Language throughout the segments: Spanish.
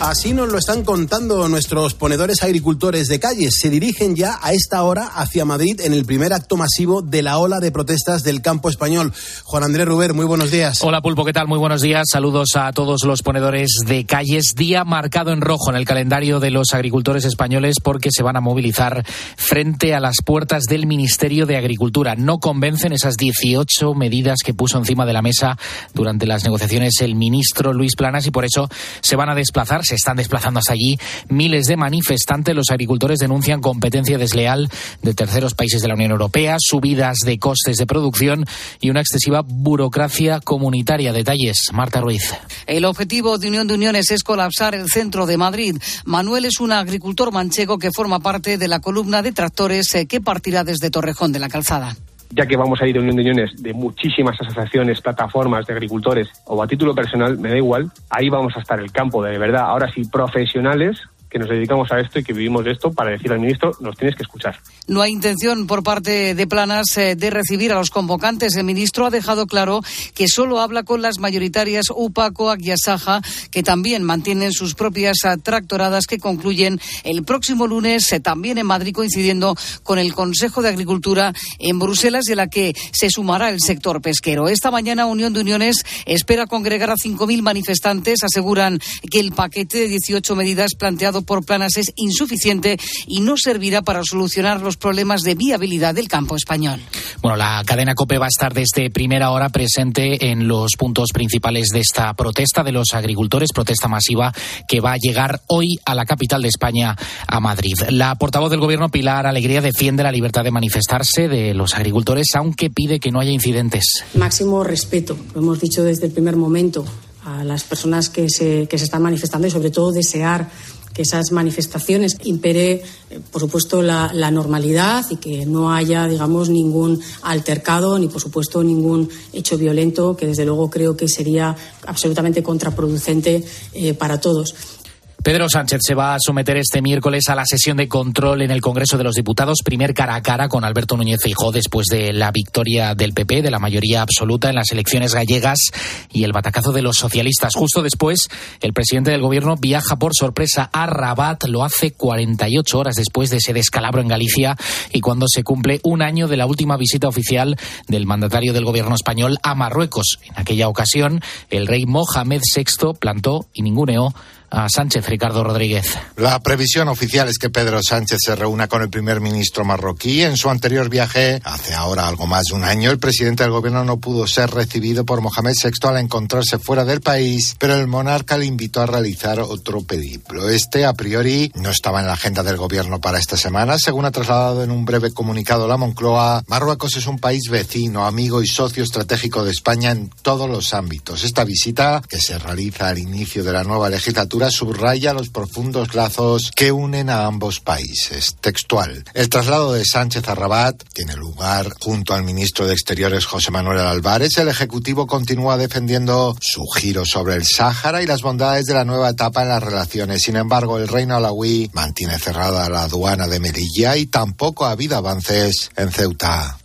Así nos lo están contando nuestros ponedores agricultores de calles. Se dirigen ya a esta hora hacia Madrid en el primer acto masivo de la ola de protestas del campo español. Juan Andrés Ruber, muy buenos días. Hola Pulpo, ¿qué tal? Muy buenos días. Saludos a todos los ponedores de calles. Día marcado en rojo en el calendario de los agricultores españoles porque se van a movilizar frente a las puertas del Ministerio de Agricultura. No convencen esas 18 medidas que puso encima de la mesa durante las negociaciones el ministro Luis Planas y por eso se van a desplazar están desplazando hasta allí miles de manifestantes. Los agricultores denuncian competencia desleal de terceros países de la Unión Europea, subidas de costes de producción y una excesiva burocracia comunitaria. Detalles, Marta Ruiz. El objetivo de Unión de Uniones es colapsar el centro de Madrid. Manuel es un agricultor manchego que forma parte de la columna de tractores eh, que partirá desde Torrejón de la Calzada ya que vamos a ir a unión de uniones de muchísimas asociaciones, plataformas de agricultores o a título personal, me da igual, ahí vamos a estar el campo de verdad. Ahora sí, profesionales que nos dedicamos a esto y que vivimos de esto para decir al ministro, nos tienes que escuchar. No hay intención por parte de Planas eh, de recibir a los convocantes. El ministro ha dejado claro que solo habla con las mayoritarias UPACO, y Asaja, que también mantienen sus propias tractoradas que concluyen el próximo lunes, eh, también en Madrid, coincidiendo con el Consejo de Agricultura en Bruselas, de la que se sumará el sector pesquero. Esta mañana Unión de Uniones espera congregar a 5.000 manifestantes. Aseguran que el paquete de 18 medidas planteado por Planas es insuficiente y no servirá para solucionar los problemas de viabilidad del campo español. Bueno, la cadena COPE va a estar desde primera hora presente en los puntos principales de esta protesta de los agricultores, protesta masiva que va a llegar hoy a la capital de España, a Madrid. La portavoz del Gobierno, Pilar Alegría, defiende la libertad de manifestarse de los agricultores, aunque pide que no haya incidentes. Máximo respeto, lo hemos dicho desde el primer momento a las personas que se, que se están manifestando y sobre todo desear que esas manifestaciones impere, eh, por supuesto, la, normalidad y que no haya, digamos, ningún altercado ni, por supuesto, ningún hecho violento que, desde luego, creo que sería absolutamente contraproducente eh, para todos. Pedro Sánchez se va a someter este miércoles a la sesión de control en el Congreso de los Diputados, primer cara a cara con Alberto Núñez Feijóo después de la victoria del PP, de la mayoría absoluta en las elecciones gallegas y el batacazo de los socialistas. Justo después, el presidente del Gobierno viaja por sorpresa a Rabat, lo hace 48 horas después de ese descalabro en Galicia y cuando se cumple un año de la última visita oficial del mandatario del Gobierno español a Marruecos. En aquella ocasión, el rey Mohamed VI plantó y ninguneó a Sánchez, Ricardo Rodríguez. La previsión oficial es que Pedro Sánchez se reúna con el primer ministro marroquí. En su anterior viaje, hace ahora algo más de un año, el presidente del gobierno no pudo ser recibido por Mohamed VI al encontrarse fuera del país, pero el monarca le invitó a realizar otro periplo. Este, a priori, no estaba en la agenda del gobierno para esta semana. Según ha trasladado en un breve comunicado la Moncloa, Marruecos es un país vecino, amigo y socio estratégico de España en todos los ámbitos. Esta visita, que se realiza al inicio de la nueva legislatura, subraya los profundos lazos que unen a ambos países. Textual. El traslado de Sánchez a Rabat tiene lugar junto al ministro de Exteriores José Manuel Álvarez. El Ejecutivo continúa defendiendo su giro sobre el Sáhara y las bondades de la nueva etapa en las relaciones. Sin embargo, el reino alawí mantiene cerrada la aduana de Melilla y tampoco ha habido avances en Ceuta.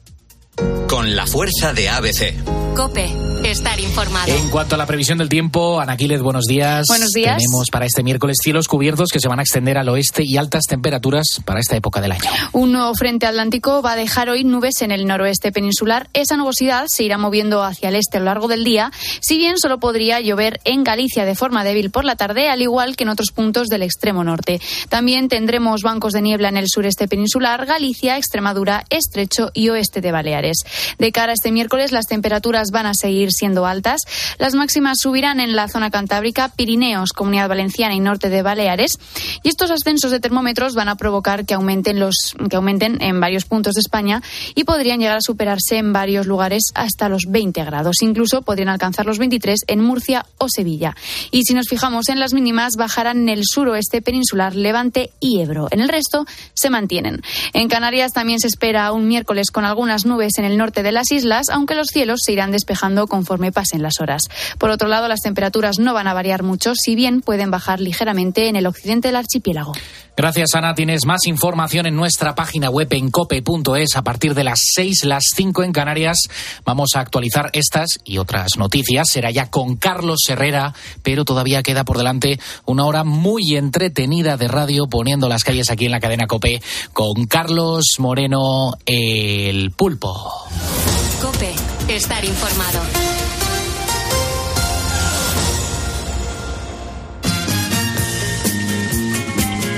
Con la fuerza de ABC. Cope estar informado. En cuanto a la previsión del tiempo, Anaquiles, buenos días. Buenos días. Tenemos para este miércoles cielos cubiertos que se van a extender al oeste y altas temperaturas para esta época del año. Un nuevo frente atlántico va a dejar hoy nubes en el noroeste peninsular. Esa nubosidad se irá moviendo hacia el este a lo largo del día, si bien solo podría llover en Galicia de forma débil por la tarde, al igual que en otros puntos del extremo norte. También tendremos bancos de niebla en el sureste peninsular, Galicia, Extremadura, Estrecho y oeste de Baleares. De cara a este miércoles, las temperaturas van a seguir siendo altas. Las máximas subirán en la zona cantábrica, Pirineos, Comunidad Valenciana y norte de Baleares. Y estos ascensos de termómetros van a provocar que aumenten, los, que aumenten en varios puntos de España y podrían llegar a superarse en varios lugares hasta los 20 grados. Incluso podrían alcanzar los 23 en Murcia o Sevilla. Y si nos fijamos en las mínimas, bajarán en el suroeste peninsular, Levante y Ebro. En el resto se mantienen. En Canarias también se espera un miércoles con algunas nubes en el norte de las islas, aunque los cielos se irán despejando con conforme pasen las horas. Por otro lado, las temperaturas no van a variar mucho, si bien pueden bajar ligeramente en el occidente del archipiélago. Gracias, Ana. Tienes más información en nuestra página web en cope.es a partir de las 6, las 5 en Canarias. Vamos a actualizar estas y otras noticias. Será ya con Carlos Herrera, pero todavía queda por delante una hora muy entretenida de radio poniendo las calles aquí en la cadena Cope con Carlos Moreno, el pulpo. Cope, estar informado.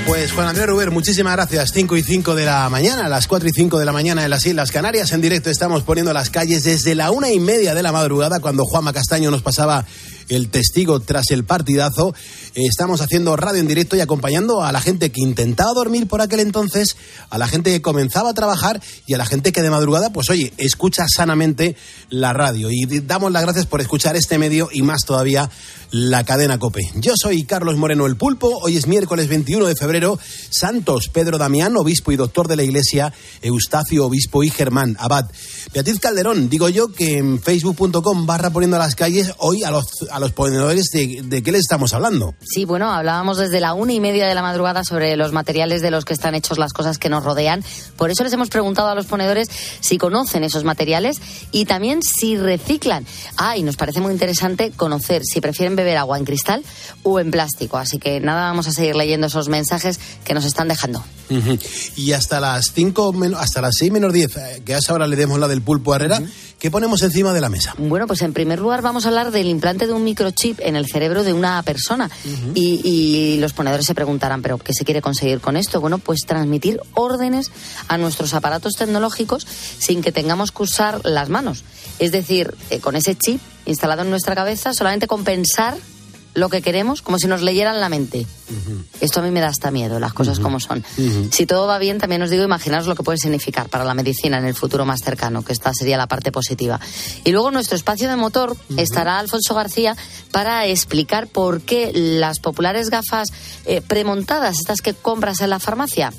Pues Juan Andrés Ruber, muchísimas gracias. 5 y 5 de la mañana, las 4 y 5 de la mañana en las Islas Canarias. En directo estamos poniendo las calles desde la una y media de la madrugada, cuando Juanma Castaño nos pasaba el testigo tras el partidazo. Estamos haciendo radio en directo y acompañando a la gente que intentaba dormir por aquel entonces, a la gente que comenzaba a trabajar y a la gente que de madrugada, pues oye, escucha sanamente la radio. Y damos las gracias por escuchar este medio y más todavía la cadena Cope. Yo soy Carlos Moreno el Pulpo. Hoy es miércoles 21 de febrero. Santos, Pedro Damián, obispo y doctor de la Iglesia, Eustacio, obispo y Germán, abad. Beatriz Calderón, digo yo que en facebook.com barra poniendo a las calles hoy a los, a los ponedores de, qué les estamos hablando. Sí, bueno, hablábamos desde la una y media de la madrugada sobre los materiales de los que están hechos las cosas que nos rodean. Por eso les hemos preguntado a los ponedores si conocen esos materiales y también si reciclan. Ah, y nos parece muy interesante conocer si prefieren beber agua en cristal o en plástico. Así que nada, vamos a seguir leyendo esos mensajes que nos están dejando. Uh -huh. Y hasta las 5, hasta las 6 menos 10, eh, que a esa hora le demos la del pulpo Herrera, uh -huh. ¿qué ponemos encima de la mesa? Bueno, pues en primer lugar vamos a hablar del implante de un microchip en el cerebro de una persona. Uh -huh. y, y, los ponedores se preguntarán, ¿pero qué se quiere conseguir con esto? Bueno, pues transmitir órdenes a nuestros aparatos tecnológicos sin que tengamos que usar las manos. Es decir, eh, con ese chip instalado en nuestra cabeza, solamente compensar lo que queremos como si nos leyeran la mente. Uh -huh. Esto a mí me da hasta miedo, las cosas uh -huh. como son. Uh -huh. Si todo va bien, también os digo, imaginaros lo que puede significar para la medicina en el futuro más cercano, que esta sería la parte positiva. Y luego en nuestro espacio de motor estará Alfonso García para explicar por qué las populares gafas eh, premontadas, estas que compras en la farmacia,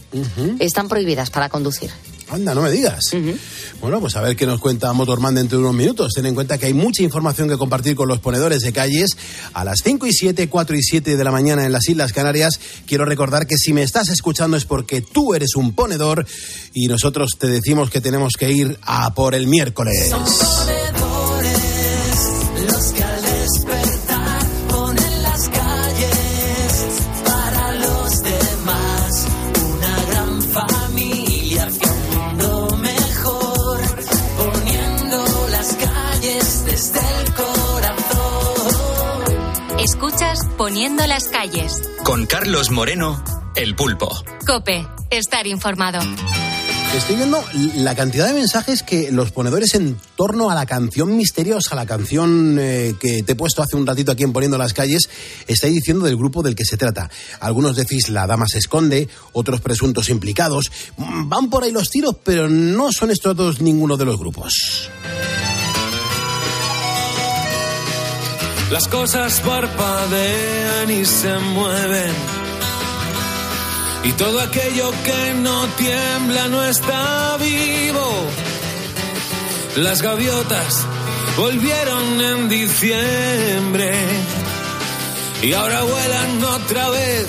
están prohibidas para conducir. Anda, no me digas. Uh -huh. Bueno, pues a ver qué nos cuenta Motorman dentro de unos minutos. Ten en cuenta que hay mucha información que compartir con los ponedores de calles. A las 5 y 7, 4 y 7 de la mañana en las Islas Canarias, quiero recordar que si me estás escuchando es porque tú eres un ponedor y nosotros te decimos que tenemos que ir a por el miércoles. Escuchas las calles. Con Carlos Moreno, el pulpo. Cope, estar informado. Estoy viendo la cantidad de mensajes que los ponedores en torno a la canción misteriosa, la canción eh, que te he puesto hace un ratito aquí en Poniendo las calles, estáis diciendo del grupo del que se trata. Algunos decís la dama se esconde, otros presuntos implicados. Van por ahí los tiros, pero no son estos dos ninguno de los grupos. Las cosas parpadean y se mueven. Y todo aquello que no tiembla no está vivo. Las gaviotas volvieron en diciembre. Y ahora vuelan otra vez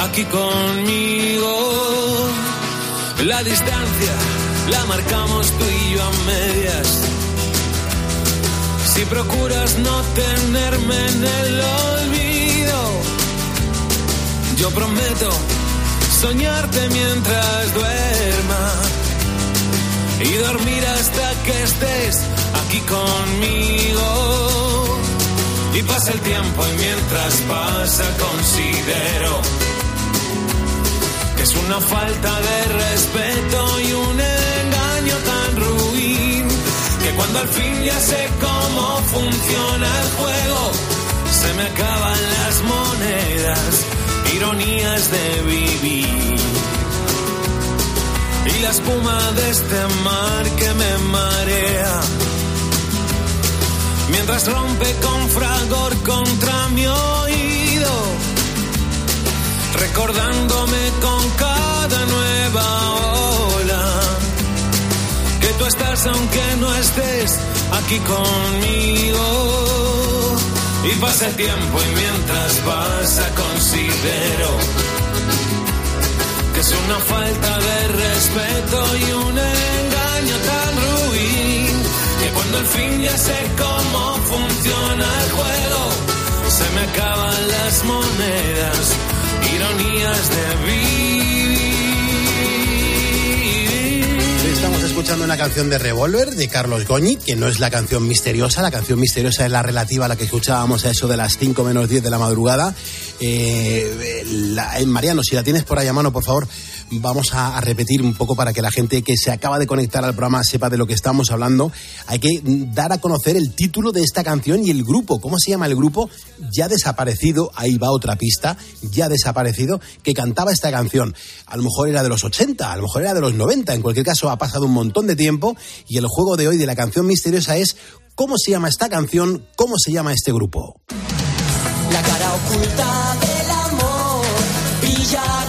aquí conmigo. La distancia la marcamos tú y yo a medias si procuras no tenerme en el olvido, yo prometo soñarte mientras duerma y dormir hasta que estés aquí conmigo. Y pasa el tiempo y mientras pasa considero que es una falta de respeto y un engaño tan ruin cuando al fin ya sé cómo funciona el juego, se me acaban las monedas, ironías de vivir. Y la espuma de este mar que me marea, mientras rompe con fragor contra mi oído, recordándome con cada nueva tú estás aunque no estés aquí conmigo. Y pasa el tiempo y mientras pasa considero que es una falta de respeto y un engaño tan ruin que cuando al fin ya sé cómo funciona el juego se me acaban las monedas, ironías de vivir. Estamos escuchando una canción de Revolver de Carlos Goñi, que no es la canción misteriosa. La canción misteriosa es la relativa a la que escuchábamos a eso de las 5 menos 10 de la madrugada. Eh, la- eh, Mariano, si la tienes por ahí a mano, por favor, vamos a, repetir un poco para que la gente que se acaba de conectar al programa sepa de lo que estamos hablando. Hay que dar a conocer el título de esta canción y el grupo. ¿Cómo se llama el grupo? Ya desaparecido, ahí va otra pista, ya desaparecido, que cantaba esta canción. A lo mejor era de los 80, a lo mejor era de los 90, en cualquier caso ha pasado un montón de tiempo y el juego de hoy de la canción misteriosa es ¿cómo se llama esta canción? ¿Cómo se llama este grupo? La cara oculta del amor brilla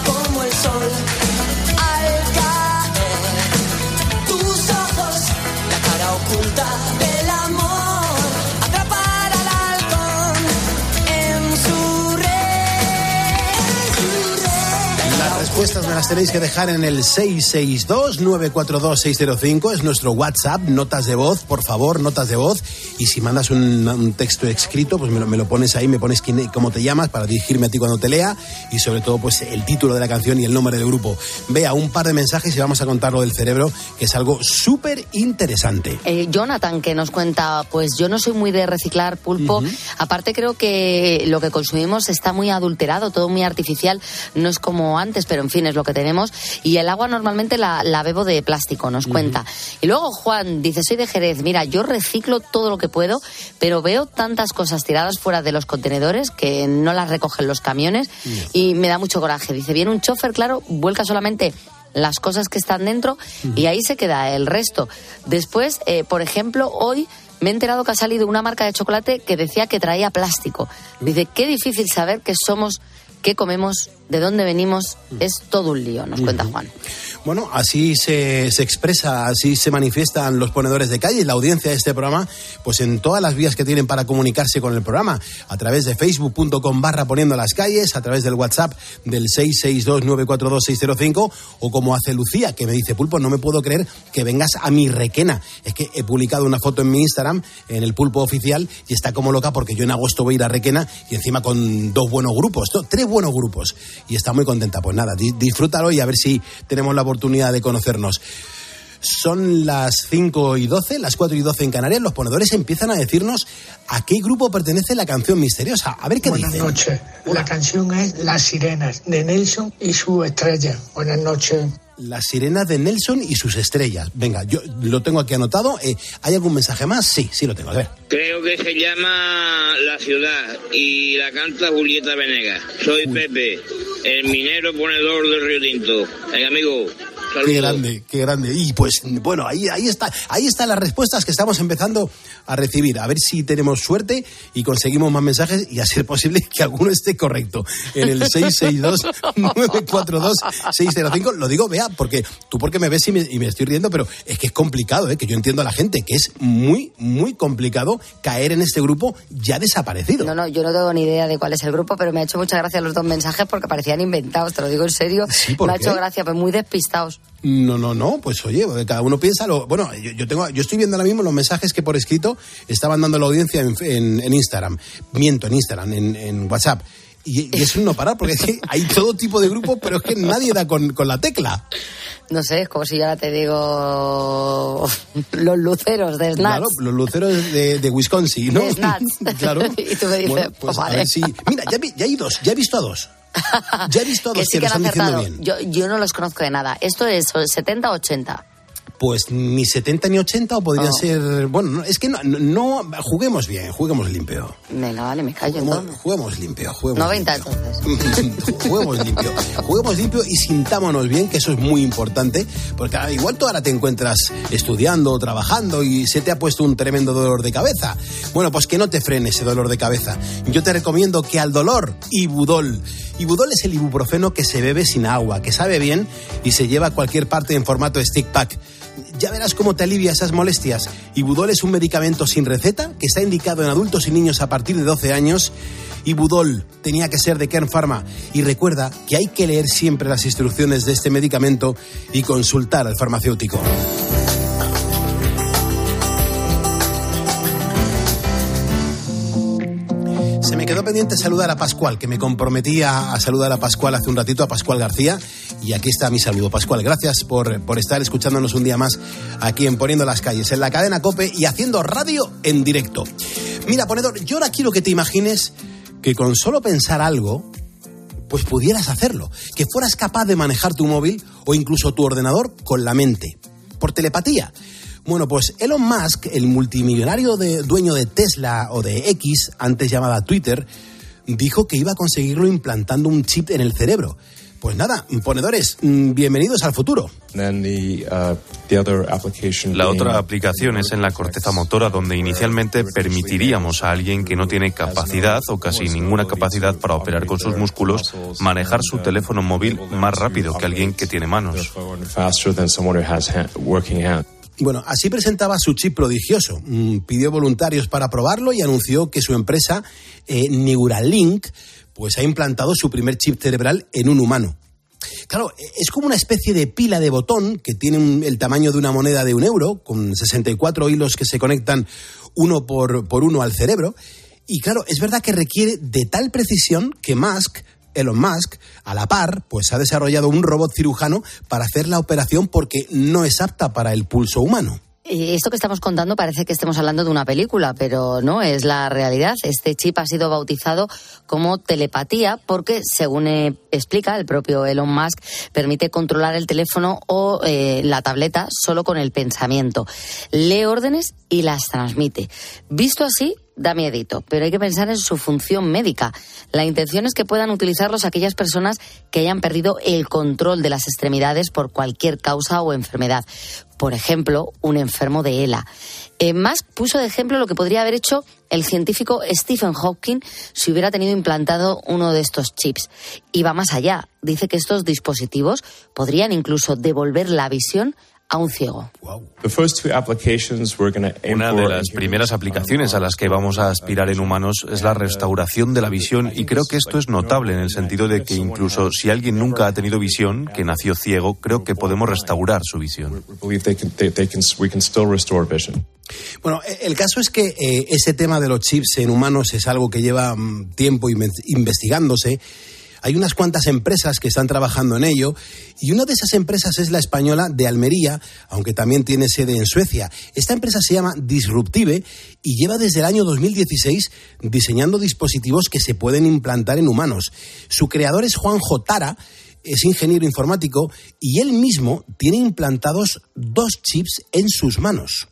respuestas me las tenéis que dejar en el 662-942-605. Es nuestro WhatsApp, notas de voz, por favor, notas de voz. Y si mandas un, un texto escrito, pues me lo, me lo pones ahí, me pones quién, cómo te llamas para dirigirme a ti cuando te lea. Y sobre todo, pues el título de la canción y el nombre del grupo. Vea un par de mensajes y vamos a contar lo del cerebro, que es algo súper interesante. Eh, Jonathan que nos cuenta, pues yo no soy muy de reciclar pulpo. Aparte creo que lo que consumimos está muy adulterado, todo muy artificial. No es como antes, pero en fin es lo que tenemos. Y el agua normalmente la, la bebo de plástico, nos cuenta. Y luego Juan dice, soy de Jerez. Mira, yo reciclo todo lo que puedo, pero veo tantas cosas tiradas fuera de los contenedores que no las recogen los camiones y me da mucho coraje. Dice, viene un chofer, claro, vuelca solamente las cosas que están dentro y ahí se queda el resto. Después, eh, por ejemplo, hoy me he enterado que ha salido una marca de chocolate que decía que traía plástico. Dice, qué difícil saber qué somos, qué comemos, de dónde venimos. Es todo un lío, nos cuenta Juan. Bueno, así se, se expresa, así se manifiestan los ponedores de calle y la audiencia de este programa, pues en todas las vías que tienen para comunicarse con el programa, a través de facebook.com barra poniendo las calles, a través del WhatsApp del 662-942-605 o como hace Lucía, que me dice, Pulpo, no me puedo creer que vengas a mi requena. Es que he publicado una foto en mi Instagram, en el Pulpo Oficial, y está como loca porque yo en agosto voy a ir a requena y encima con dos buenos grupos, no, tres buenos grupos. Y está muy contenta. Pues nada, di- disfrútalo y a ver si tenemos la oportunidad de conocernos. Son las 5 y 12, las 4 y 12 en Canarias. Los ponedores empiezan a decirnos a qué grupo pertenece la canción misteriosa. A ver qué Buenas dicen. noches. La canción es Las Sirenas de Nelson y su estrella. Buenas noches. Las sirenas de Nelson y sus estrellas. Venga, yo lo tengo aquí anotado. Eh, ¿Hay algún mensaje más? Sí, sí lo tengo. A ver. Creo que se llama La Ciudad y la canta Julieta Venegas. Soy Pepe, el minero ponedor del Río Tinto. Venga, amigo, Qué grande, qué grande. Y pues bueno, ahí, ahí está, ahí están las respuestas que estamos empezando a recibir. A ver si tenemos suerte y conseguimos más mensajes y a ser posible que alguno esté correcto. En el 662-942-605. Lo digo, vea, porque tú porque me ves y me, y me estoy riendo, pero es que es complicado, ¿eh? que yo entiendo a la gente, que es muy, muy complicado caer en este grupo ya desaparecido. No, no, yo no tengo ni idea de cuál es el grupo, pero me ha hecho mucha gracia los dos mensajes porque parecían inventados, te lo digo en serio. ¿por me ha hecho gracia, pues muy despistados. No, no, no, pues oye, cada uno piensa lo. Bueno, yo, yo tengo, yo estoy viendo ahora mismo los mensajes que por escrito estaban dando la audiencia en, en- en Instagram. Miento, en Instagram, en, en WhatsApp. Y, y es un no parar, porque hay todo tipo de grupos, pero es que nadie da con, con la tecla. No sé, es como si yo ahora te digo los luceros de Snatch. Claro, los luceros de, de Wisconsin, ¿no? De claro. y tú me dices, Bueno, pues, pues a vale. ver si. Mira, ya, vi- ya hay dos, ya he visto a dos. Ya he visto a que dos sí que que lo están bien. Yo, yo no los conozco de nada. Esto es 70 o 80. Pues ni 70 ni 80 o podría Oh. ser. Bueno, no, es que no, Juguemos bien, juguemos limpio. Venga, vale, me callo Juguemos, entonces. juguemos limpio, juguemos 90 limpio. entonces. juguemos limpio. Juguemos limpio y sintámonos bien, que eso es muy importante, porque ah, igual tú ahora te encuentras estudiando o trabajando y se te ha puesto un tremendo dolor de cabeza. Bueno, pues que no te frene ese dolor de cabeza. Yo te recomiendo que al dolor, Ibudol. Ibudol es el ibuprofeno que se bebe sin agua, que sabe bien y se lleva a cualquier parte en formato stick pack. Ya verás cómo te alivia esas molestias. Ibudol es un medicamento sin receta que está indicado en adultos y niños a partir de 12 años. Ibudol tenía que ser de Kern Pharma. Y recuerda que hay que leer siempre las instrucciones de este medicamento y consultar al farmacéutico. Me quedó pendiente saludar a Pascual, que me comprometía a saludar a Pascual hace un ratito, a Pascual García. Y aquí está mi saludo, Pascual. Gracias por, por estar escuchándonos un día más aquí en Poniendo las Calles, en la cadena Cope y haciendo radio en directo. Mira, ponedor, yo ahora quiero que te imagines que con solo pensar algo, pues pudieras hacerlo. Que fueras capaz de manejar tu móvil o incluso tu ordenador con la mente, por telepatía. Bueno, pues Elon Musk, el multimillonario de, dueño de Tesla o de X, antes llamada Twitter, dijo que iba a conseguirlo implantando un chip en el cerebro. Pues nada, ponedores, mm, bienvenidos al futuro. La otra aplicación es en la corteza motora, donde inicialmente permitiríamos a alguien que no tiene capacidad o casi ninguna capacidad para operar con sus músculos manejar su teléfono móvil más rápido que alguien que tiene manos. Bueno, así presentaba su chip prodigioso. Mm, Pidió voluntarios para probarlo y anunció que su empresa, eh, Neuralink, pues ha implantado su primer chip cerebral en un humano. Claro, es como una especie de pila de botón que tiene el tamaño de una moneda de un euro, con 64 hilos que se conectan uno por, por uno al cerebro. Y claro, es verdad que requiere de tal precisión que Musk, Elon Musk, a la par, pues ha desarrollado un robot cirujano para hacer la operación porque no es apta para el pulso humano. Esto que estamos contando parece que estemos hablando de una película, pero no, es la realidad. Este chip ha sido bautizado como telepatía porque, según eh, explica el propio Elon Musk, permite controlar el teléfono o eh, la tableta solo con el pensamiento. Lee órdenes y las transmite. Visto así, da miedito, pero hay que pensar en su función médica. La intención es que puedan utilizarlos aquellas personas que hayan perdido el control de las extremidades por cualquier causa o enfermedad. Por ejemplo, un enfermo de ELA. Eh, Musk puso de ejemplo lo que podría haber hecho el científico Stephen Hawking si hubiera tenido implantado uno de estos chips. Y va más allá. Dice que estos dispositivos podrían incluso devolver la visión a un ciego. Una de las primeras aplicaciones a las que vamos a aspirar en humanos es la restauración de la visión y creo que esto es notable en el sentido de que incluso si alguien nunca ha tenido visión, que nació ciego, creo que podemos restaurar su visión. Bueno, e- el caso es que eh, ese tema de los chips en humanos es algo que lleva mm, tiempo inve- investigándose. Hay unas cuantas empresas que están trabajando en ello y una de esas empresas es la española de Almería, aunque también tiene sede en Suecia. Esta empresa se llama Disruptive y lleva desde el año 2016 diseñando dispositivos que se pueden implantar en humanos. Su creador es Juan Jotara, es ingeniero informático y él mismo tiene implantados dos chips en sus manos.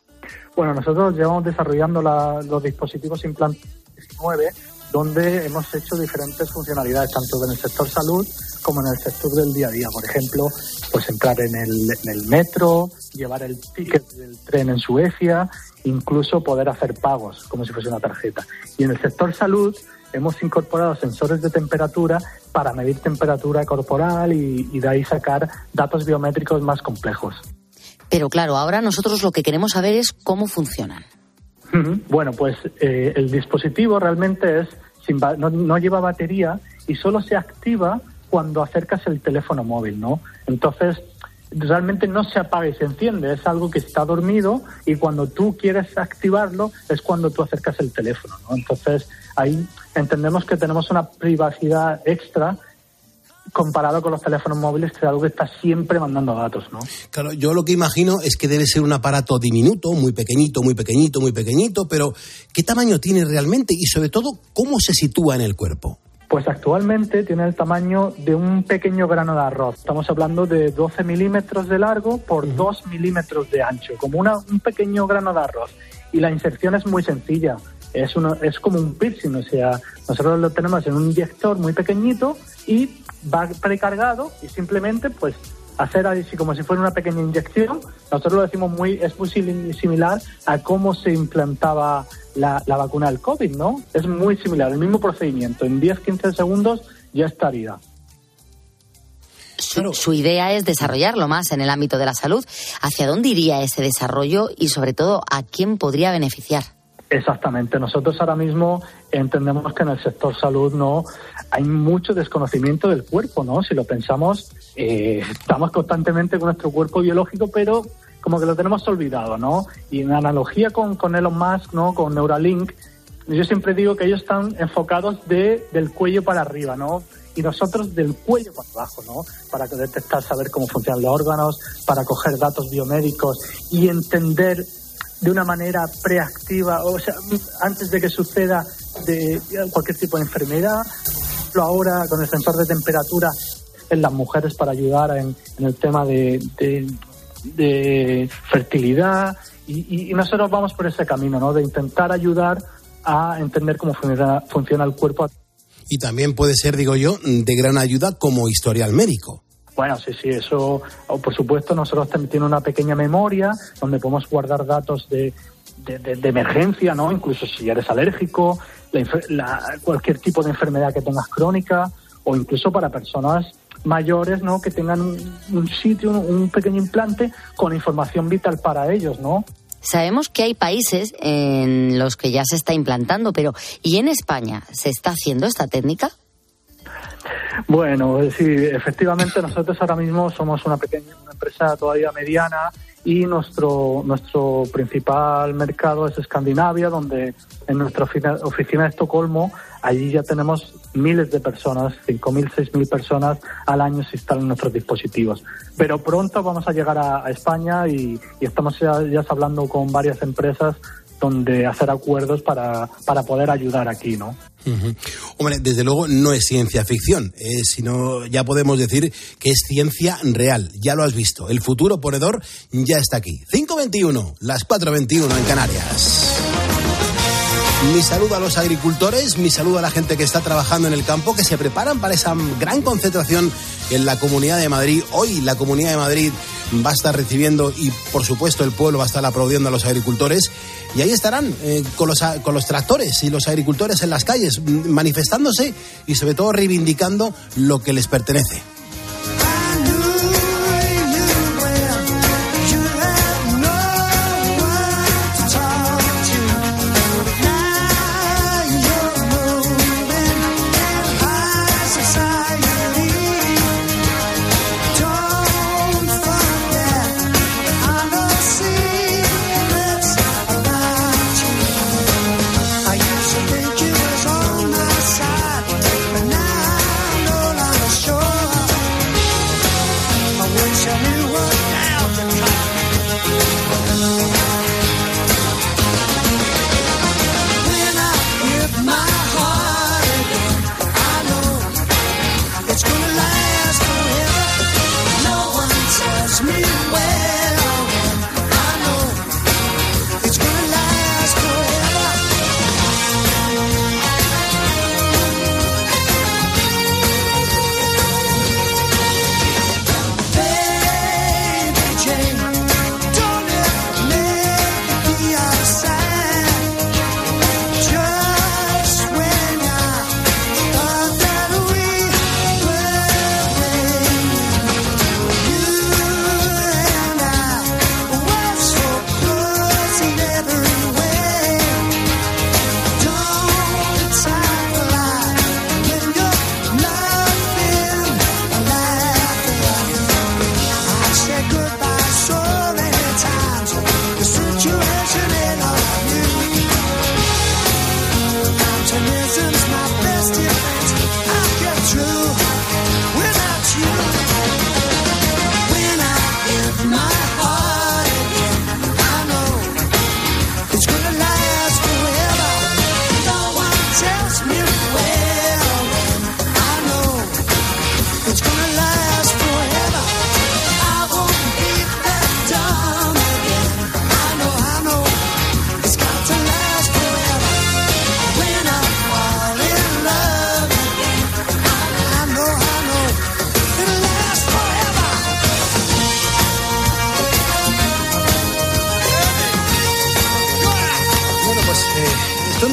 Bueno, nosotros llevamos desarrollando la- los dispositivos Implant 19, donde hemos hecho diferentes funcionalidades, tanto en el sector salud como en el sector del día a día. Por ejemplo, pues entrar en el, en el metro, llevar el ticket del tren en Suecia, incluso poder hacer pagos como si fuese una tarjeta. Y en el sector salud hemos incorporado sensores de temperatura para medir temperatura corporal y, y de ahí sacar datos biométricos más complejos. Pero claro, ahora nosotros lo que queremos saber es cómo funcionan. Bueno, pues eh, el dispositivo realmente es sin no, no lleva batería y solo se activa cuando acercas el teléfono móvil, ¿no? Entonces realmente no se apaga y se enciende, es algo que está dormido y cuando tú quieres activarlo es cuando tú acercas el teléfono, ¿no? Entonces ahí entendemos que tenemos una privacidad extra comparado con los teléfonos móviles, que es algo que está siempre mandando datos, ¿no? Claro, yo lo que imagino es que debe ser un aparato diminuto, muy pequeñito, muy pequeñito, muy pequeñito, pero ¿qué tamaño tiene realmente y sobre todo cómo se sitúa en el cuerpo? Pues actualmente tiene el tamaño de un pequeño grano de arroz. Estamos hablando de 12 milímetros de largo por 2 milímetros de ancho, como una- un pequeño grano de arroz. Y la inserción es muy sencilla. Es, uno, es como un piercing, o sea, nosotros lo tenemos en un inyector muy pequeñito y va precargado y simplemente pues hacer así como si fuera una pequeña inyección. Nosotros lo decimos muy, es muy sim- similar a cómo se implantaba la, la vacuna del COVID, ¿no? Es muy similar, el mismo procedimiento. En 10-15 segundos ya estaría. su, su, idea es desarrollarlo más en el ámbito de la salud. ¿Hacia dónde iría ese desarrollo y, sobre todo, a quién podría beneficiar? Exactamente. Nosotros ahora mismo entendemos que en el sector salud no hay mucho desconocimiento del cuerpo, ¿no? Si lo pensamos, eh, estamos constantemente con nuestro cuerpo biológico, pero como que lo tenemos olvidado, ¿no? Y en analogía con, con Elon Musk, ¿no? Con Neuralink, yo siempre digo que ellos están enfocados de, del cuello para arriba, ¿no? Y nosotros del cuello para abajo, ¿no? Para detectar, saber cómo funcionan los órganos, para coger datos biomédicos y entender de una manera preactiva, o sea, antes de que suceda de cualquier tipo de enfermedad. Ahora con el sensor de temperatura en las mujeres para ayudar en, el tema de, de, fertilidad y, y, nosotros vamos por ese camino, ¿no? De intentar ayudar a entender cómo funciona, funciona el cuerpo. Y también puede ser, digo yo, de gran ayuda como historial médico. Bueno, sí, sí, eso, por supuesto, nosotros tenemos una pequeña memoria donde podemos guardar datos de, de, emergencia, ¿no? Incluso si eres alérgico, cualquier tipo de enfermedad que tengas crónica, o incluso para personas mayores, ¿no? Que tengan un, sitio, un, pequeño implante con información vital para ellos, ¿no? Sabemos que hay países en los que ya se está implantando, pero ¿y en España se está haciendo esta técnica? Bueno, sí, efectivamente nosotros ahora mismo somos una pequeña una empresa todavía mediana y nuestro nuestro principal mercado es Escandinavia, donde en nuestra oficina, de Estocolmo allí ya tenemos miles de personas, 5.000, 6.000 personas al año se instalan nuestros dispositivos. Pero pronto vamos a llegar a, España y, estamos ya, hablando con varias empresas donde hacer acuerdos para, para poder ayudar aquí, ¿no? Hombre, desde luego no es ciencia ficción, eh, sino ya podemos decir que es ciencia real. Ya lo has visto, el futuro ponedor ya está aquí. 5.21, las 4.21 en Canarias. Mi saludo a los agricultores, mi saludo a la gente que está trabajando en el campo, que se preparan para esa gran concentración en la Comunidad de Madrid. Hoy la Comunidad de Madrid va a estar recibiendo y por supuesto el pueblo va a estar aplaudiendo a los agricultores. Y ahí estarán eh, con, los, con los tractores y los agricultores en las calles, manifestándose y sobre todo reivindicando lo que les pertenece.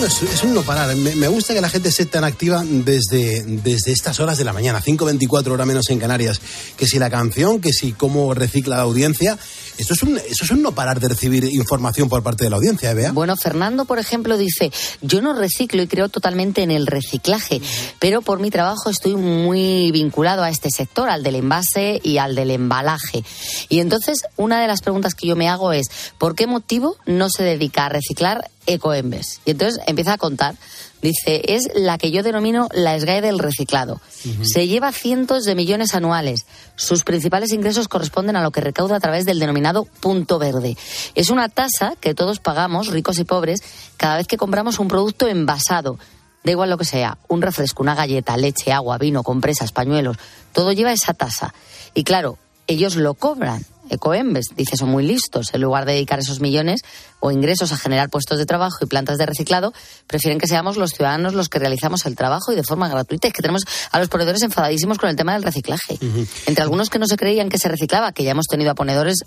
Es, un no parar. Me, me gusta que la gente esté tan activa desde, desde estas horas de la mañana, 5.24 horas menos en Canarias. Que si la canción, que si cómo recicla la audiencia. Eso es un no parar de recibir información por parte de la audiencia, ¿eh? Bueno, Fernando, por ejemplo, dice, yo no reciclo y creo totalmente en el reciclaje, pero por mi trabajo estoy muy vinculado a este sector, al del envase y al del embalaje. Y entonces, una de las preguntas que yo me hago es, ¿por qué motivo no se dedica a reciclar Ecoembes? Y entonces empieza a contar. Dice, es la que yo denomino la SGAE del reciclado. Se lleva cientos de millones anuales. Sus principales ingresos corresponden a lo que recauda a través del denominado punto verde. Es una tasa que todos pagamos, ricos y pobres, cada vez que compramos un producto envasado. Da igual lo que sea, un refresco, una galleta, leche, agua, vino, compresas, pañuelos, todo lleva esa tasa. Y claro, ellos lo cobran. Ecoembes dice son muy listos. En lugar de dedicar esos millones o ingresos a generar puestos de trabajo y plantas de reciclado, prefieren que seamos los ciudadanos los que realizamos el trabajo y de forma gratuita. Es que tenemos a los ponedores enfadadísimos con el tema del reciclaje. Entre algunos que no se creían que se reciclaba, que ya hemos tenido a ponedores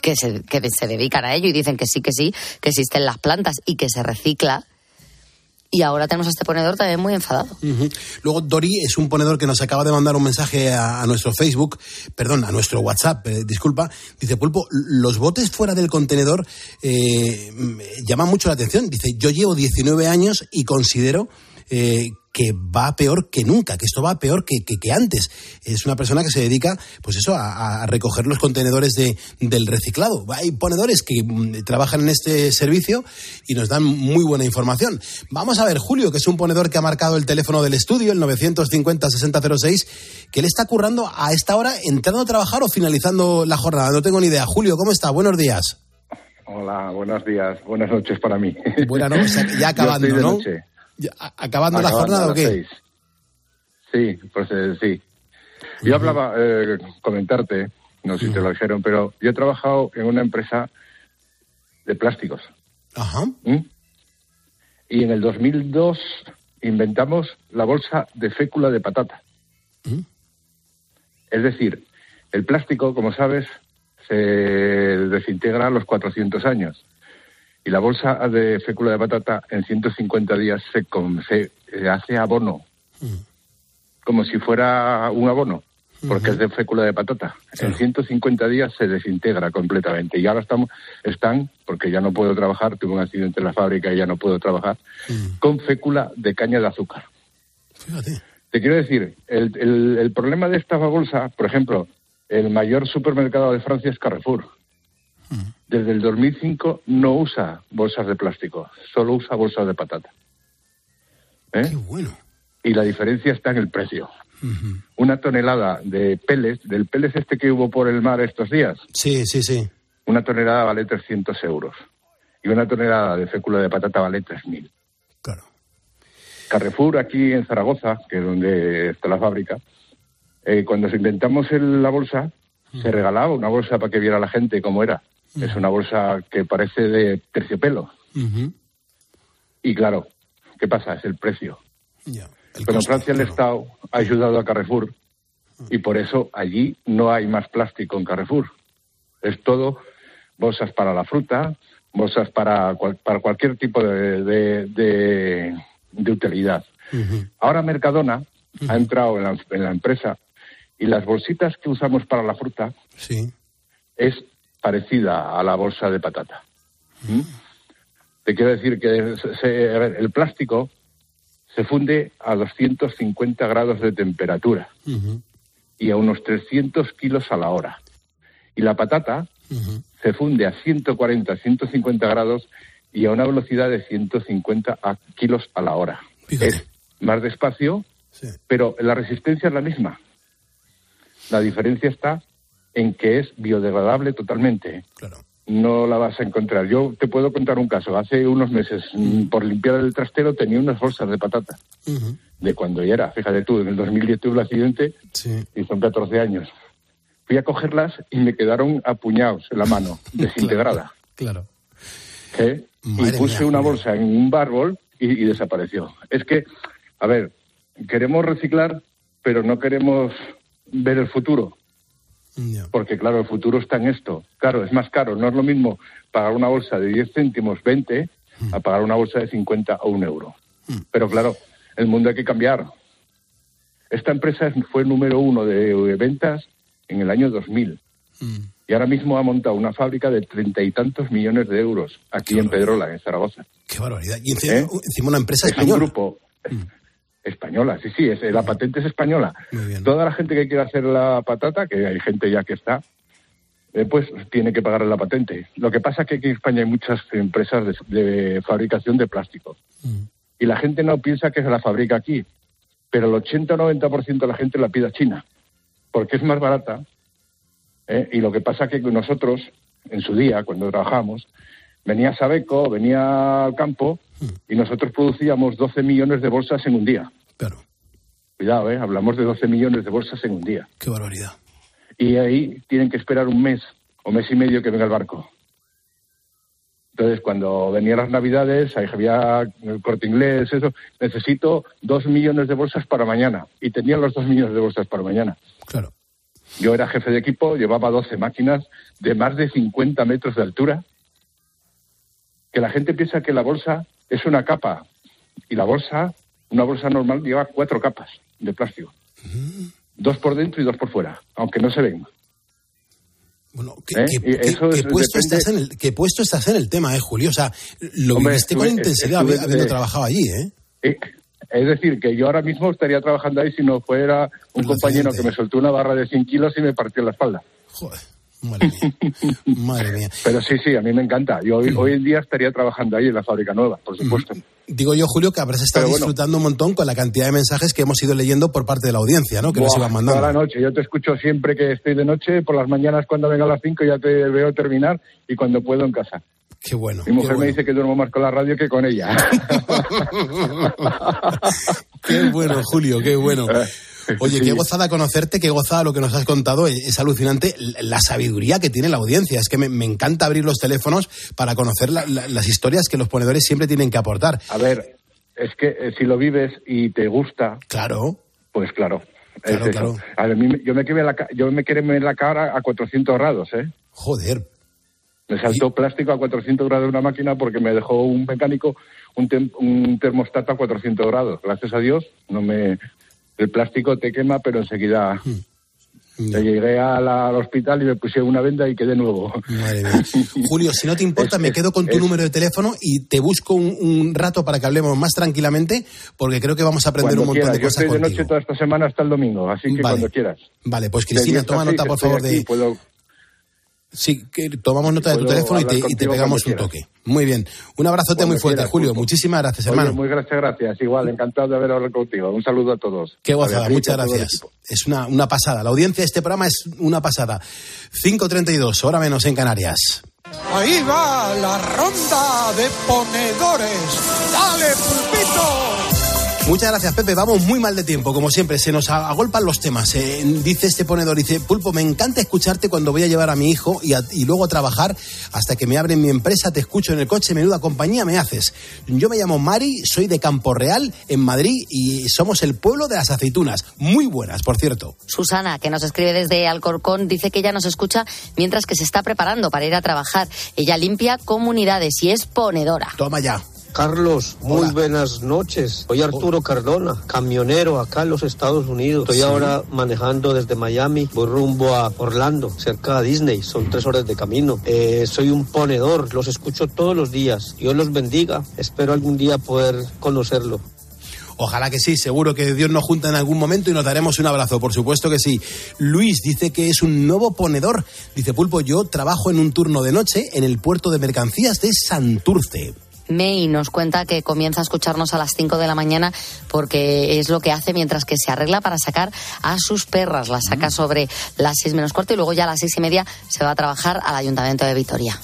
que se, que se dedican a ello y dicen que sí, que sí, que existen las plantas y que se recicla. Y ahora tenemos a este ponedor también muy enfadado. Luego Dori es un ponedor que nos acaba de mandar un mensaje a, nuestro Facebook, perdón, a nuestro WhatsApp, eh, disculpa. Dice, Pulpo, los botes fuera del contenedor eh, llaman mucho la atención. Dice, yo llevo 19 años y considero eh, que va peor que nunca, que esto va peor que, que- que antes. Es una persona que se dedica, pues eso, a, a recoger los contenedores de, del reciclado. Hay ponedores que mm, trabajan en este servicio y nos dan muy buena información. Vamos a ver, Julio, que es un ponedor que ha marcado el teléfono del estudio, el 950-6006, que le está currando a esta hora, entrando a trabajar o finalizando la jornada. No tengo ni idea. Julio, ¿cómo está? Buenos días. Hola, buenos días, buenas noches para mí. Buenas noches, ya acabando, Yo estoy de ¿no? noche. ¿Acabando, la jornada o qué? seis. Sí, pues eh, sí. Yo hablaba, eh, comentarte, no sé si te lo dijeron, pero yo he trabajado en una empresa de plásticos. Ajá. ¿m? Y en el 2002 inventamos la bolsa de fécula de patata. Es decir, el plástico, como sabes, se desintegra a los 400 años. Y la bolsa de fécula de patata en 150 días se, com- se eh, hace abono. Como si fuera un abono, porque es de fécula de patata. En 150 días se desintegra completamente. Y ahora estamos, están, porque ya no puedo trabajar, tuve un accidente en la fábrica y ya no puedo trabajar, con fécula de caña de azúcar. Te quiero decir, el, el- el problema de esta bolsa, por ejemplo, el mayor supermercado de Francia es Carrefour. Desde el 2005 no usa bolsas de plástico, solo usa bolsas de patata. ¿Eh? Y la diferencia está en el precio. Una tonelada de pellets, del pellets este que hubo por el mar estos días, Sí, sí, sí. una tonelada vale 300 euros. Y una tonelada de fécula de patata vale 3.000. Claro. Carrefour, aquí en Zaragoza, que es donde está la fábrica, eh, cuando se inventamos el- la bolsa, se regalaba una bolsa para que viera la gente cómo era. Es una bolsa que parece de terciopelo. Y claro, ¿qué pasa? Es el precio. Pero en Francia el Estado ha ayudado a Carrefour y por eso allí no hay más plástico en Carrefour. Es todo bolsas para la fruta, bolsas para, cual- para cualquier tipo de, de- de- de utilidad. Ahora Mercadona ha entrado en la, en la empresa y las bolsitas que usamos para la fruta Sí. es parecida a la bolsa de patata. ¿Mm? Te quiero decir que se- se- a ver, el plástico se funde a 250 grados de temperatura y a unos 300 kilos a la hora. Y la patata se funde a 140, 150 grados y a una velocidad de 150 a- kilos a la hora. Es más despacio, pero la resistencia es la misma. La diferencia está en que es biodegradable totalmente. No la vas a encontrar. Yo te puedo contar un caso. Hace unos meses, mm, por limpiar el trastero, tenía unas bolsas de patata. De cuando ya era. Fíjate tú, en el 2010 tuve el accidente y son 14 años. Fui a cogerlas y me quedaron apuñados en la mano, desintegrada. Claro. ¿eh? Y puse una bolsa en un bárbol y, y desapareció. Es que, a ver, queremos reciclar, pero no queremos ver el futuro. Porque, claro, el futuro está en esto. Claro, es más caro. No es lo mismo pagar una bolsa de 10 céntimos, 20, a pagar una bolsa de 50 o un euro. Pero claro, el mundo hay que cambiar. Esta empresa fue número uno de ventas en el año 2000 y ahora mismo ha montado una fábrica de treinta y tantos millones de euros aquí en Pedrola, en Zaragoza. Qué barbaridad. Y encima, ¿Eh? encima una empresa es española. un grupo española, sí, sí, es, la patente es española. Toda la gente que quiere hacer la patata, que hay gente ya que está, eh, pues tiene que pagar la patente. Lo que pasa es que aquí en España hay muchas empresas de, de fabricación de plástico. Y la gente no piensa que se la fabrica aquí, pero el 80 o 90% de la gente la pide a China, porque es más barata. ¿eh? Y lo que pasa es que nosotros, en su día, cuando trabajamos, venía Sabeco, venía al campo y nosotros producíamos 12 millones de bolsas en un día. Claro. Cuidado, ¿eh? hablamos de 12 millones de bolsas en un día. Qué barbaridad. Y ahí tienen que esperar un mes o mes y medio que venga el barco. Entonces, cuando venían las Navidades, ahí había el corte inglés, eso, necesito dos millones de bolsas para mañana. Y tenían los dos millones de bolsas para mañana. Claro. Yo era jefe de equipo, llevaba 12 máquinas de más de 50 metros de altura. Que la gente piensa que la bolsa es una capa. Y la bolsa, una bolsa normal, lleva cuatro capas de plástico. Dos por dentro y dos por fuera, aunque no se ven. Bueno, ¿qué, ¿Eh? qué- qué- qué puesto estás en el, qué puesto estás en el tema, eh, Julio? O sea, lo Hombre, viviste con estuve- intensidad estuve- habi- habiendo eh, trabajado allí, ¿eh? Eh, Es decir, que yo ahora mismo estaría trabajando ahí si no fuera un compañero que me soltó una barra de 100 kilos y me partió la espalda. Joder, madre mía. madre mía. Pero sí, sí, a mí me encanta. Yo hoy, hoy en día estaría trabajando ahí en la fábrica nueva, por supuesto. Digo yo, Julio, que habrás estado bueno. disfrutando un montón con la cantidad de mensajes que hemos ido leyendo por parte de la audiencia, ¿no? Que nos iban mandando. Toda la noche. Yo te escucho siempre que estoy de noche, por las mañanas cuando venga a las 5 ya te veo terminar y cuando puedo en casa. Qué bueno. Mi mujer me dice que duermo más con la radio que con ella. Qué bueno, Julio, qué bueno. Oye, Sí. qué gozada conocerte, qué gozada lo que nos has contado. Es, alucinante la sabiduría que tiene la audiencia. Es que me, me encanta abrir los teléfonos para conocer la- la- las historias que los ponedores siempre tienen que aportar. A ver, es que eh, si lo vives y te gusta. Claro. Pues claro. Claro, claro. A ver, yo me quemé la, yo me quemé la cara a 400 grados, ¿eh? Joder. Me saltó plástico a 400 grados de una máquina porque me dejó un mecánico un, tem- un termostato a 400 grados. Gracias a Dios, no me el plástico te quema, pero enseguida Hmm. te llegué a la- al hospital y me pusieron una venda y quedé nuevo. Madre mía. Julio, si no te importa, me quedo con tu es- número de teléfono y te busco un, un rato para que hablemos más tranquilamente, porque creo que vamos a aprender un montón quieras. de Yo cosas estoy de contigo. noche toda esta semana hasta el domingo, así que Vale. cuando quieras. Vale, pues Cristina, toma nota, por favor, aquí, de... puedo- Sí, que tomamos nota de tu teléfono y te, y pegamos un toque. Muy bien. Un abrazote Cuando muy fuerte, quieras, Julio. Muchísimas gracias, Oye, hermano. muy gracias, gracias. Igual, encantado de haber hablado contigo. Un saludo a todos. Qué gozada, muchas gracias. Es una, una pasada. La audiencia de este programa es una pasada. 5.32, hora menos en Canarias. Ahí va la ronda de ponedores. ¡Dale, pulpito! Muchas gracias, Pepe. Vamos muy mal de tiempo, como siempre. Se nos agolpan los temas. Eh, dice este ponedor, dice, Pulpo, me encanta escucharte cuando voy a llevar a mi hijo y, a- y luego a trabajar hasta que me abren mi empresa. Te escucho en el coche, menuda compañía me haces. Yo me llamo Mari, soy de Campo Real, en Madrid, y somos el pueblo de las aceitunas. Muy buenas, por cierto. Susana, que nos escribe desde Alcorcón, dice que ella nos escucha mientras que se está preparando para ir a trabajar. Ella limpia comunidades y es ponedora. Toma ya. Carlos, muy buenas noches. Soy Arturo Cardona, camionero acá en los Estados Unidos. Estoy Sí. ahora manejando desde Miami, voy rumbo a Orlando, cerca de Disney. Son tres horas de camino. Eh, soy un ponedor, los escucho todos los días. Dios los bendiga. Espero algún día poder conocerlo. Ojalá que sí, seguro que Dios nos junta en algún momento y nos daremos un abrazo, por supuesto que sí. Luis dice que es un nuevo ponedor. Dice Pulpo, yo trabajo en un turno de noche en el puerto de mercancías de Santurce. May nos cuenta que comienza a escucharnos a las 5 de la mañana porque es lo que hace mientras que se arregla para sacar a sus perras. Las saca sobre las 6 menos cuarto y luego ya a las 6 y media se va a trabajar al Ayuntamiento de Vitoria.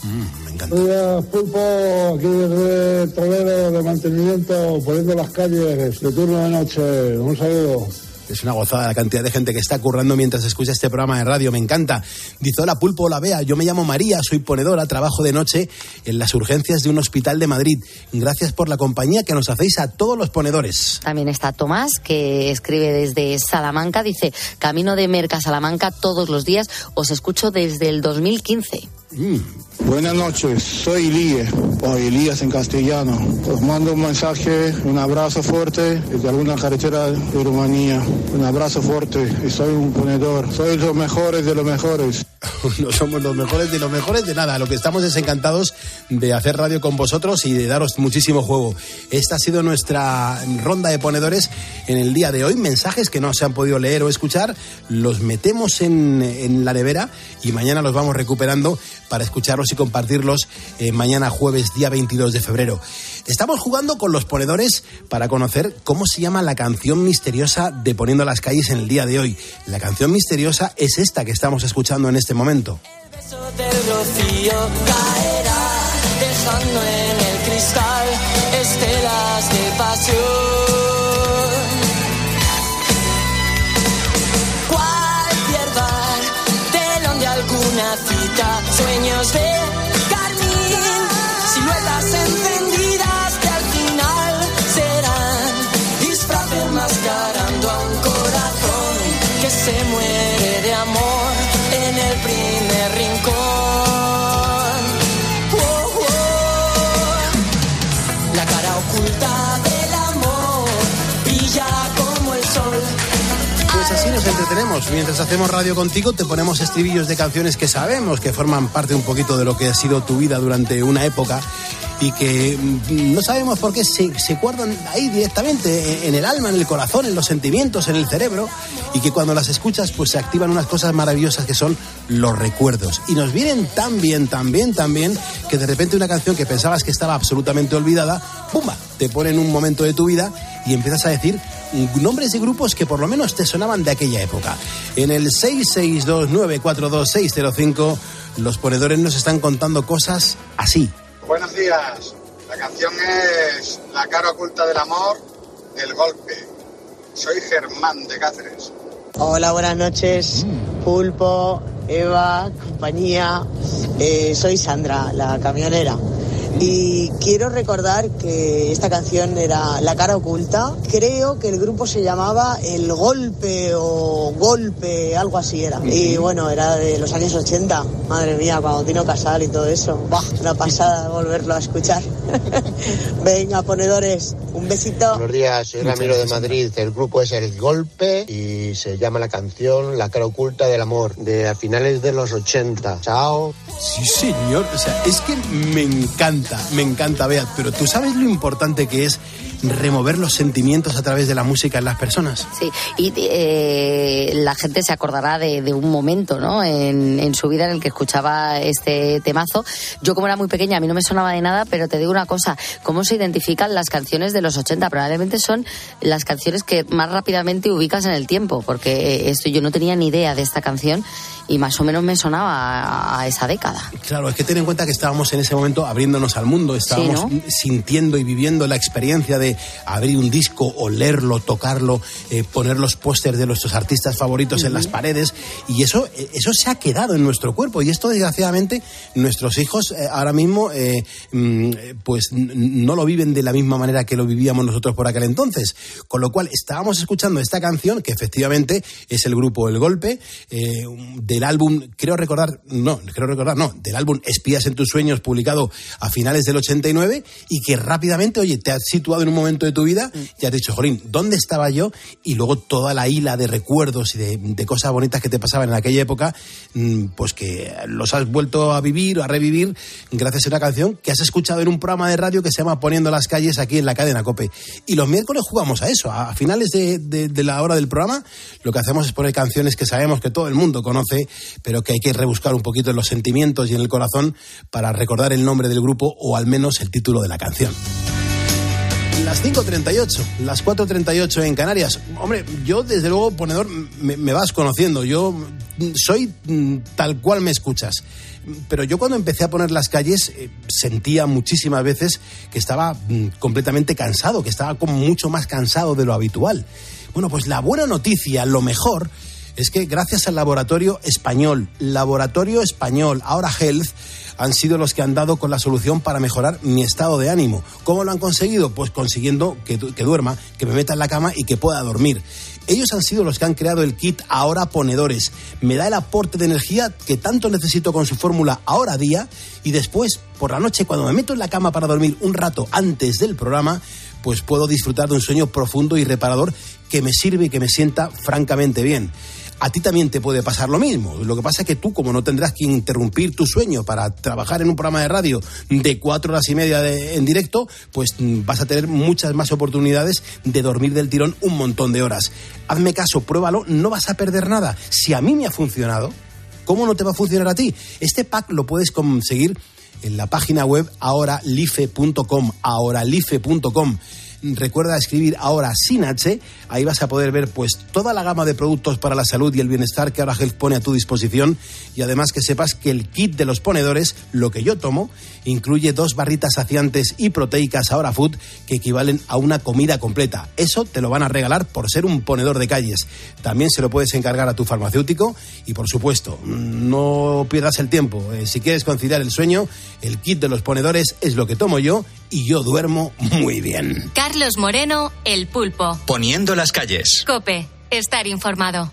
Buenos días, Pulpo, aquí desde Toledo de mantenimiento, poniendo las calles de turno de noche. Un saludo. Es una gozada la cantidad de gente que está currando mientras escucha este programa de radio. Me encanta. Dice, hola Pulpo, hola Bea. Yo me llamo María, soy ponedora, trabajo de noche en las urgencias de un hospital de Madrid. Gracias por la compañía que nos hacéis a todos los ponedores. También está Tomás, que escribe desde Salamanca. Dice, camino de Merca Salamanca todos los días. Os escucho desde el 2015. Buenas noches, soy Elías, o Elías en castellano. Os mando un mensaje, un abrazo fuerte desde alguna carretera de Rumanía. Un abrazo fuerte soy un ponedor. Soy los mejores de los mejores. no somos los mejores de los mejores de nada. Lo que estamos es encantados de hacer radio con vosotros y de daros muchísimo juego. Esta ha sido nuestra ronda de ponedores en el día de hoy. Mensajes que no se han podido leer o escuchar, los metemos en, en la nevera y mañana los vamos recuperando para escucharlos y compartirlos eh, mañana jueves día 22 de febrero. Estamos jugando con los ponedores para conocer cómo se llama la canción misteriosa de Poniendo las calles en el día de hoy. La canción misteriosa es esta que estamos escuchando en este momento. del rocío caerá, dejando en el cristal rincón. Oh, oh. La cara oculta del amor brilla como el sol. Pues así nos entretenemos. Mientras hacemos radio contigo, te ponemos estribillos de canciones que sabemos que forman parte un poquito de lo que ha sido tu vida durante una época y que mm, no sabemos por qué se, se guardan ahí directamente en, el alma, en el corazón, en los sentimientos, en el cerebro y que cuando las escuchas pues se activan unas cosas maravillosas que son los recuerdos y nos vienen tan bien, tan bien, tan bien que de repente una canción que pensabas que estaba absolutamente olvidada, ¡pumba! te pone en un momento de tu vida y empiezas a decir nombres de grupos que por lo menos te sonaban de aquella época. En el 662942605 los ponedores nos están contando cosas así. Buenos días. La canción es La cara oculta del amor, El golpe. Soy Germán de Cáceres. Hola, buenas noches. Pulpo, Eva, compañía. Eh, soy Sandra, la camionera. Y quiero recordar que esta canción era La cara oculta. Creo que el grupo se llamaba El Golpe o Golpe, algo así era. Y bueno, era de los años 80. Madre mía, cuando Tino Casal y todo eso. Bah, una pasada volverlo a escuchar. Venga, ponedores, un besito. Buenos días, soy Ramiro de Madrid. El grupo es El Golpe y se llama la canción La cara oculta del amor, de a finales de los 80. Chao. Sí, señor. O sea, es que me encanta, me encanta, Beat. Pero tú sabes lo importante que es remover los sentimientos a través de la música en las personas. Sí, y eh, la gente se acordará de, de un momento ¿no? En, en su vida en el que escuchaba este temazo. Yo como era muy pequeña a mí no me sonaba de nada, pero te digo una cosa, ¿cómo se identifican las canciones de los 80? Probablemente son las canciones que más rápidamente ubicas en el tiempo, porque eh, esto yo no tenía ni idea de esta canción y más o menos me sonaba a, a esa década. Claro, es que ten en cuenta que estábamos en ese momento abriéndonos al mundo, estábamos Sí, sintiendo y viviendo la experiencia de abrir un disco, olerlo, tocarlo, eh, poner los pósters de nuestros artistas favoritos en las paredes. Y eso, eh, eso se ha quedado en nuestro cuerpo. Y esto desgraciadamente nuestros hijos eh, ahora mismo eh, mm, pues no lo viven de la misma manera que lo vivíamos nosotros por aquel entonces, con lo cual estábamos escuchando esta canción que efectivamente es el grupo El Golpe del álbum, creo recordar, no, creo recordar, no, del álbum Espías en tus sueños publicado a finales del 89 y que rápidamente, oye, te has situado en un momento de tu vida y has dicho, Jorín, ¿dónde estaba yo? Y luego toda la hila de recuerdos y de, de cosas bonitas que te pasaban en aquella época, mm, pues que los has vuelto a vivir o a revivir gracias a una canción que has escuchado en un programa de radio que se llama Poniendo las calles aquí en la cadena Cope. Y los miércoles jugamos a eso, a finales de, de- de la hora del programa, lo que hacemos es poner canciones que sabemos que todo el mundo conoce, pero que hay que rebuscar un poquito en los sentimientos y en el corazón para recordar el nombre del grupo o al menos el título de la canción. Las 5.38, las 4.38 en Canarias. Hombre, yo desde luego, ponedor, me, vas conociendo. Yo soy mm, tal cual me escuchas. Pero yo cuando empecé a poner las calles eh, sentía muchísimas veces que estaba mm, completamente cansado, que estaba como mucho más cansado de lo habitual. Bueno, pues la buena noticia, lo mejor, es que gracias al laboratorio español, laboratorio español, ahora Health, han sido los que han dado con la solución para mejorar mi estado de ánimo. ¿Cómo lo han conseguido? Pues consiguiendo que, duerma, que me meta en la cama y que pueda dormir. Ellos han sido los que han creado el kit Ahora Ponedores. Me da el aporte de energía que tanto necesito con su fórmula Ahora Día y después, por la noche, cuando me meto en la cama para dormir un rato antes del programa, pues puedo disfrutar de un sueño profundo y reparador que me sirve y que me sienta francamente bien a ti también te puede pasar lo mismo. Lo que pasa es que tú, como no tendrás que interrumpir tu sueño para trabajar en un programa de radio de cuatro horas y media en directo, pues mm, vas a tener muchas más oportunidades de dormir del tirón un montón de horas. Hazme caso, pruébalo, no vas a perder nada. Si a mí me ha funcionado, ¿cómo no te va a funcionar a ti? Este pack lo puedes conseguir en la página web ahoralife.com, ahoralife.com recuerda escribir ahora sin H, ahí vas a poder ver pues toda la gama de productos para la salud y el bienestar que ahora Health pone a tu disposición y además que sepas que el kit de los ponedores, lo que yo tomo, incluye dos barritas saciantes y proteicas ahora food que equivalen a una comida completa. Eso te lo van a regalar por ser un ponedor de calles. También se lo puedes encargar a tu farmacéutico y por supuesto, no pierdas el tiempo. Eh, si quieres conciliar el sueño, el kit de los ponedores es lo que tomo yo y yo duermo muy bien. Carlos Moreno, El Pulpo. Poniendo las calles. Cope, estar informado.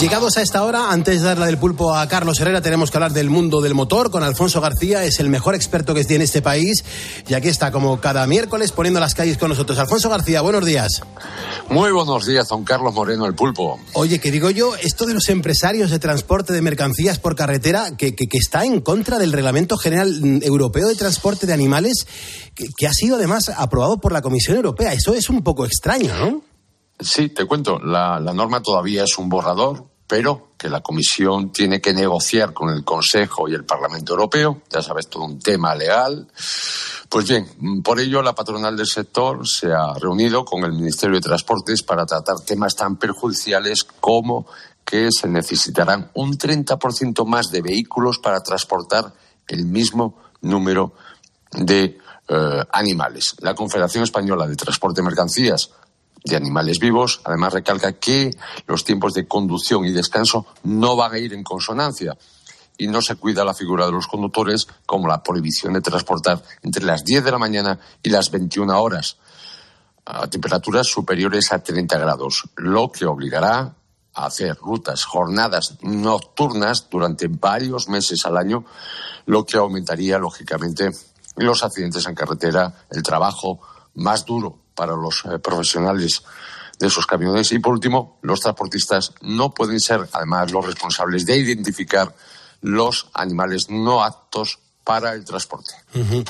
Llegados a esta hora, antes de darle del pulpo a Carlos Herrera, tenemos que hablar del mundo del motor con Alfonso García, es el mejor experto que tiene este país y aquí está como cada miércoles poniendo las calles con nosotros. Alfonso García, buenos días. Muy buenos días, don Carlos Moreno, el pulpo. Oye, que digo yo, esto de los empresarios de transporte de mercancías por carretera, que, que, que está en contra del Reglamento General Europeo de Transporte de Animales, que, que ha sido además aprobado por la Comisión Europea. Eso es un poco extraño, ¿no? Sí, te cuento, la, norma todavía es un borrador, pero que la Comisión tiene que negociar con el Consejo y el Parlamento Europeo, ya sabes, todo un tema legal. Pues bien, por ello la patronal del sector se ha reunido con el Ministerio de Transportes para tratar temas tan perjudiciales como que se necesitarán un 30% más de vehículos para transportar el mismo número de eh, animales. La Confederación Española de Transporte de Mercancías de animales vivos. Además, recalca que los tiempos de conducción y descanso no van a ir en consonancia y no se cuida la figura de los conductores como la prohibición de transportar entre las 10 de la mañana y las 21 horas a temperaturas superiores a 30 grados, lo que obligará a hacer rutas, jornadas nocturnas durante varios meses al año, lo que aumentaría, lógicamente, los accidentes en carretera, el trabajo más duro para los eh, profesionales de esos camiones. Y por último, los transportistas no pueden ser, además, los responsables de identificar los animales no aptos para el transporte. Uh -huh.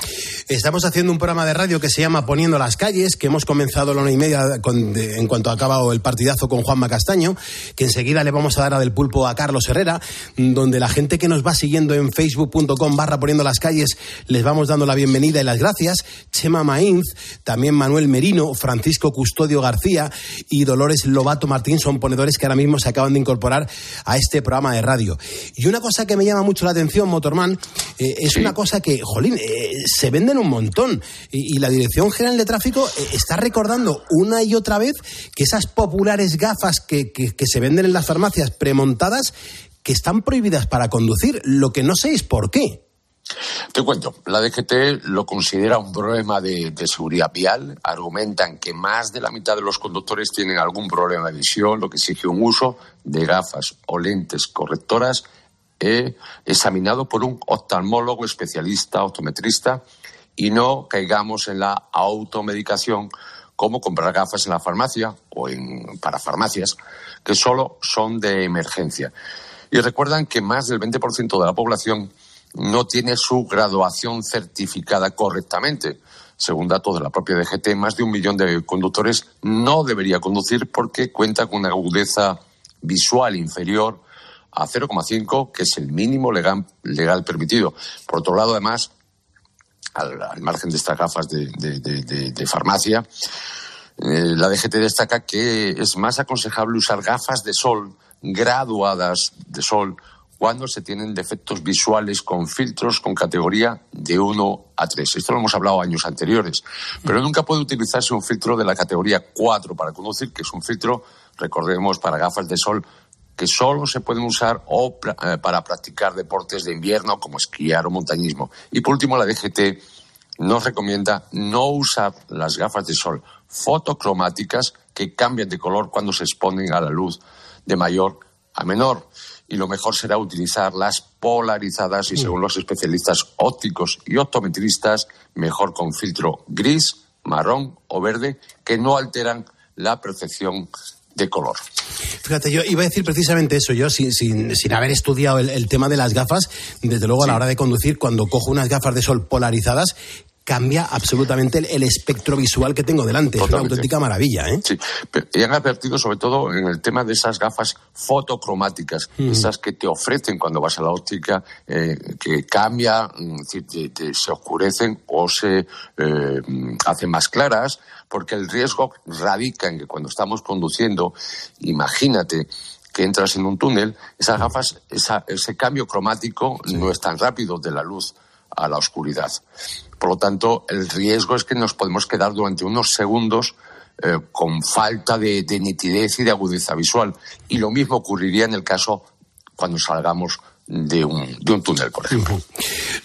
Estamos haciendo un programa de radio que se llama Poniendo las calles, que hemos comenzado a la una y media con, de, en cuanto ha acabado el partidazo con Juanma Castaño, que enseguida le vamos a dar a del pulpo a Carlos Herrera, donde la gente que nos va siguiendo en facebook.com barra Poniendo las calles les vamos dando la bienvenida y las gracias. Chema Mainz, también Manuel Merino, Francisco Custodio García y Dolores Lobato Martín son ponedores que ahora mismo se acaban de incorporar a este programa de radio. Y una cosa que me llama mucho la atención, Motorman, eh, es una cosa que, jolín, eh, se venden un montón. Y, la Dirección General de Tráfico eh, está recordando una y otra vez que esas populares gafas que, que, que, se venden en las farmacias premontadas, que están prohibidas para conducir. Lo que no sé es por qué. Te cuento, la DGT lo considera un problema de, de, seguridad vial. Argumentan que más de la mitad de los conductores tienen algún problema de visión, lo que exige un uso de gafas o lentes correctoras eh, examinado por un oftalmólogo especialista, optometrista, y no caigamos en la automedicación como comprar gafas en la farmacia o en parafarmacias, que solo son de emergencia. Y recuerdan que más del 20% de la población no tiene su graduación certificada correctamente. Según datos de la propia DGT, más de un millón de conductores no debería conducir porque cuenta con una agudeza visual inferior a 0,5, que es el mínimo legal, legal, permitido. Por otro lado, además, al, margen de estas gafas de, farmacia, eh, la DGT destaca que es más aconsejable usar gafas de sol graduadas de sol cuando se tienen defectos visuales con filtros con categoría de 1 a 3. Esto lo hemos hablado años anteriores, pero nunca puede utilizarse un filtro de la categoría 4 para conducir, que es un filtro, recordemos, para gafas de sol que solo se pueden usar o, eh, para practicar deportes de invierno como esquiar o montañismo. Y por último, la DGT nos recomienda no usar las gafas de sol fotocromáticas que cambian de color cuando se exponen a la luz de mayor a menor y lo mejor será utilizar las polarizadas y según los especialistas ópticos y optometristas, mejor con filtro gris, marrón o verde que no alteran la percepción de color. Fíjate, yo iba a decir precisamente eso, yo sin, sin, sin haber estudiado el, el, tema de las gafas, desde luego a la hora de conducir, cuando cojo unas gafas de sol polarizadas, cambia absolutamente el, espectro visual que tengo delante. Es una auténtica maravilla. ¿eh? Sí, y han advertido sobre todo en el tema de esas gafas fotocromáticas, esas que te ofrecen cuando vas a la óptica, eh, que cambia, mm, se oscurecen o se eh, hacen más claras, porque el riesgo radica en que cuando estamos conduciendo, imagínate, que entras en un túnel, esas gafas, ese cambio cromático no es tan rápido de la luz a la oscuridad. Por lo tanto, el riesgo es que nos podemos quedar durante unos segundos eh, con falta de, de, nitidez y de agudeza visual. Y lo mismo ocurriría en el caso cuando salgamos de un, de un túnel, por ejemplo.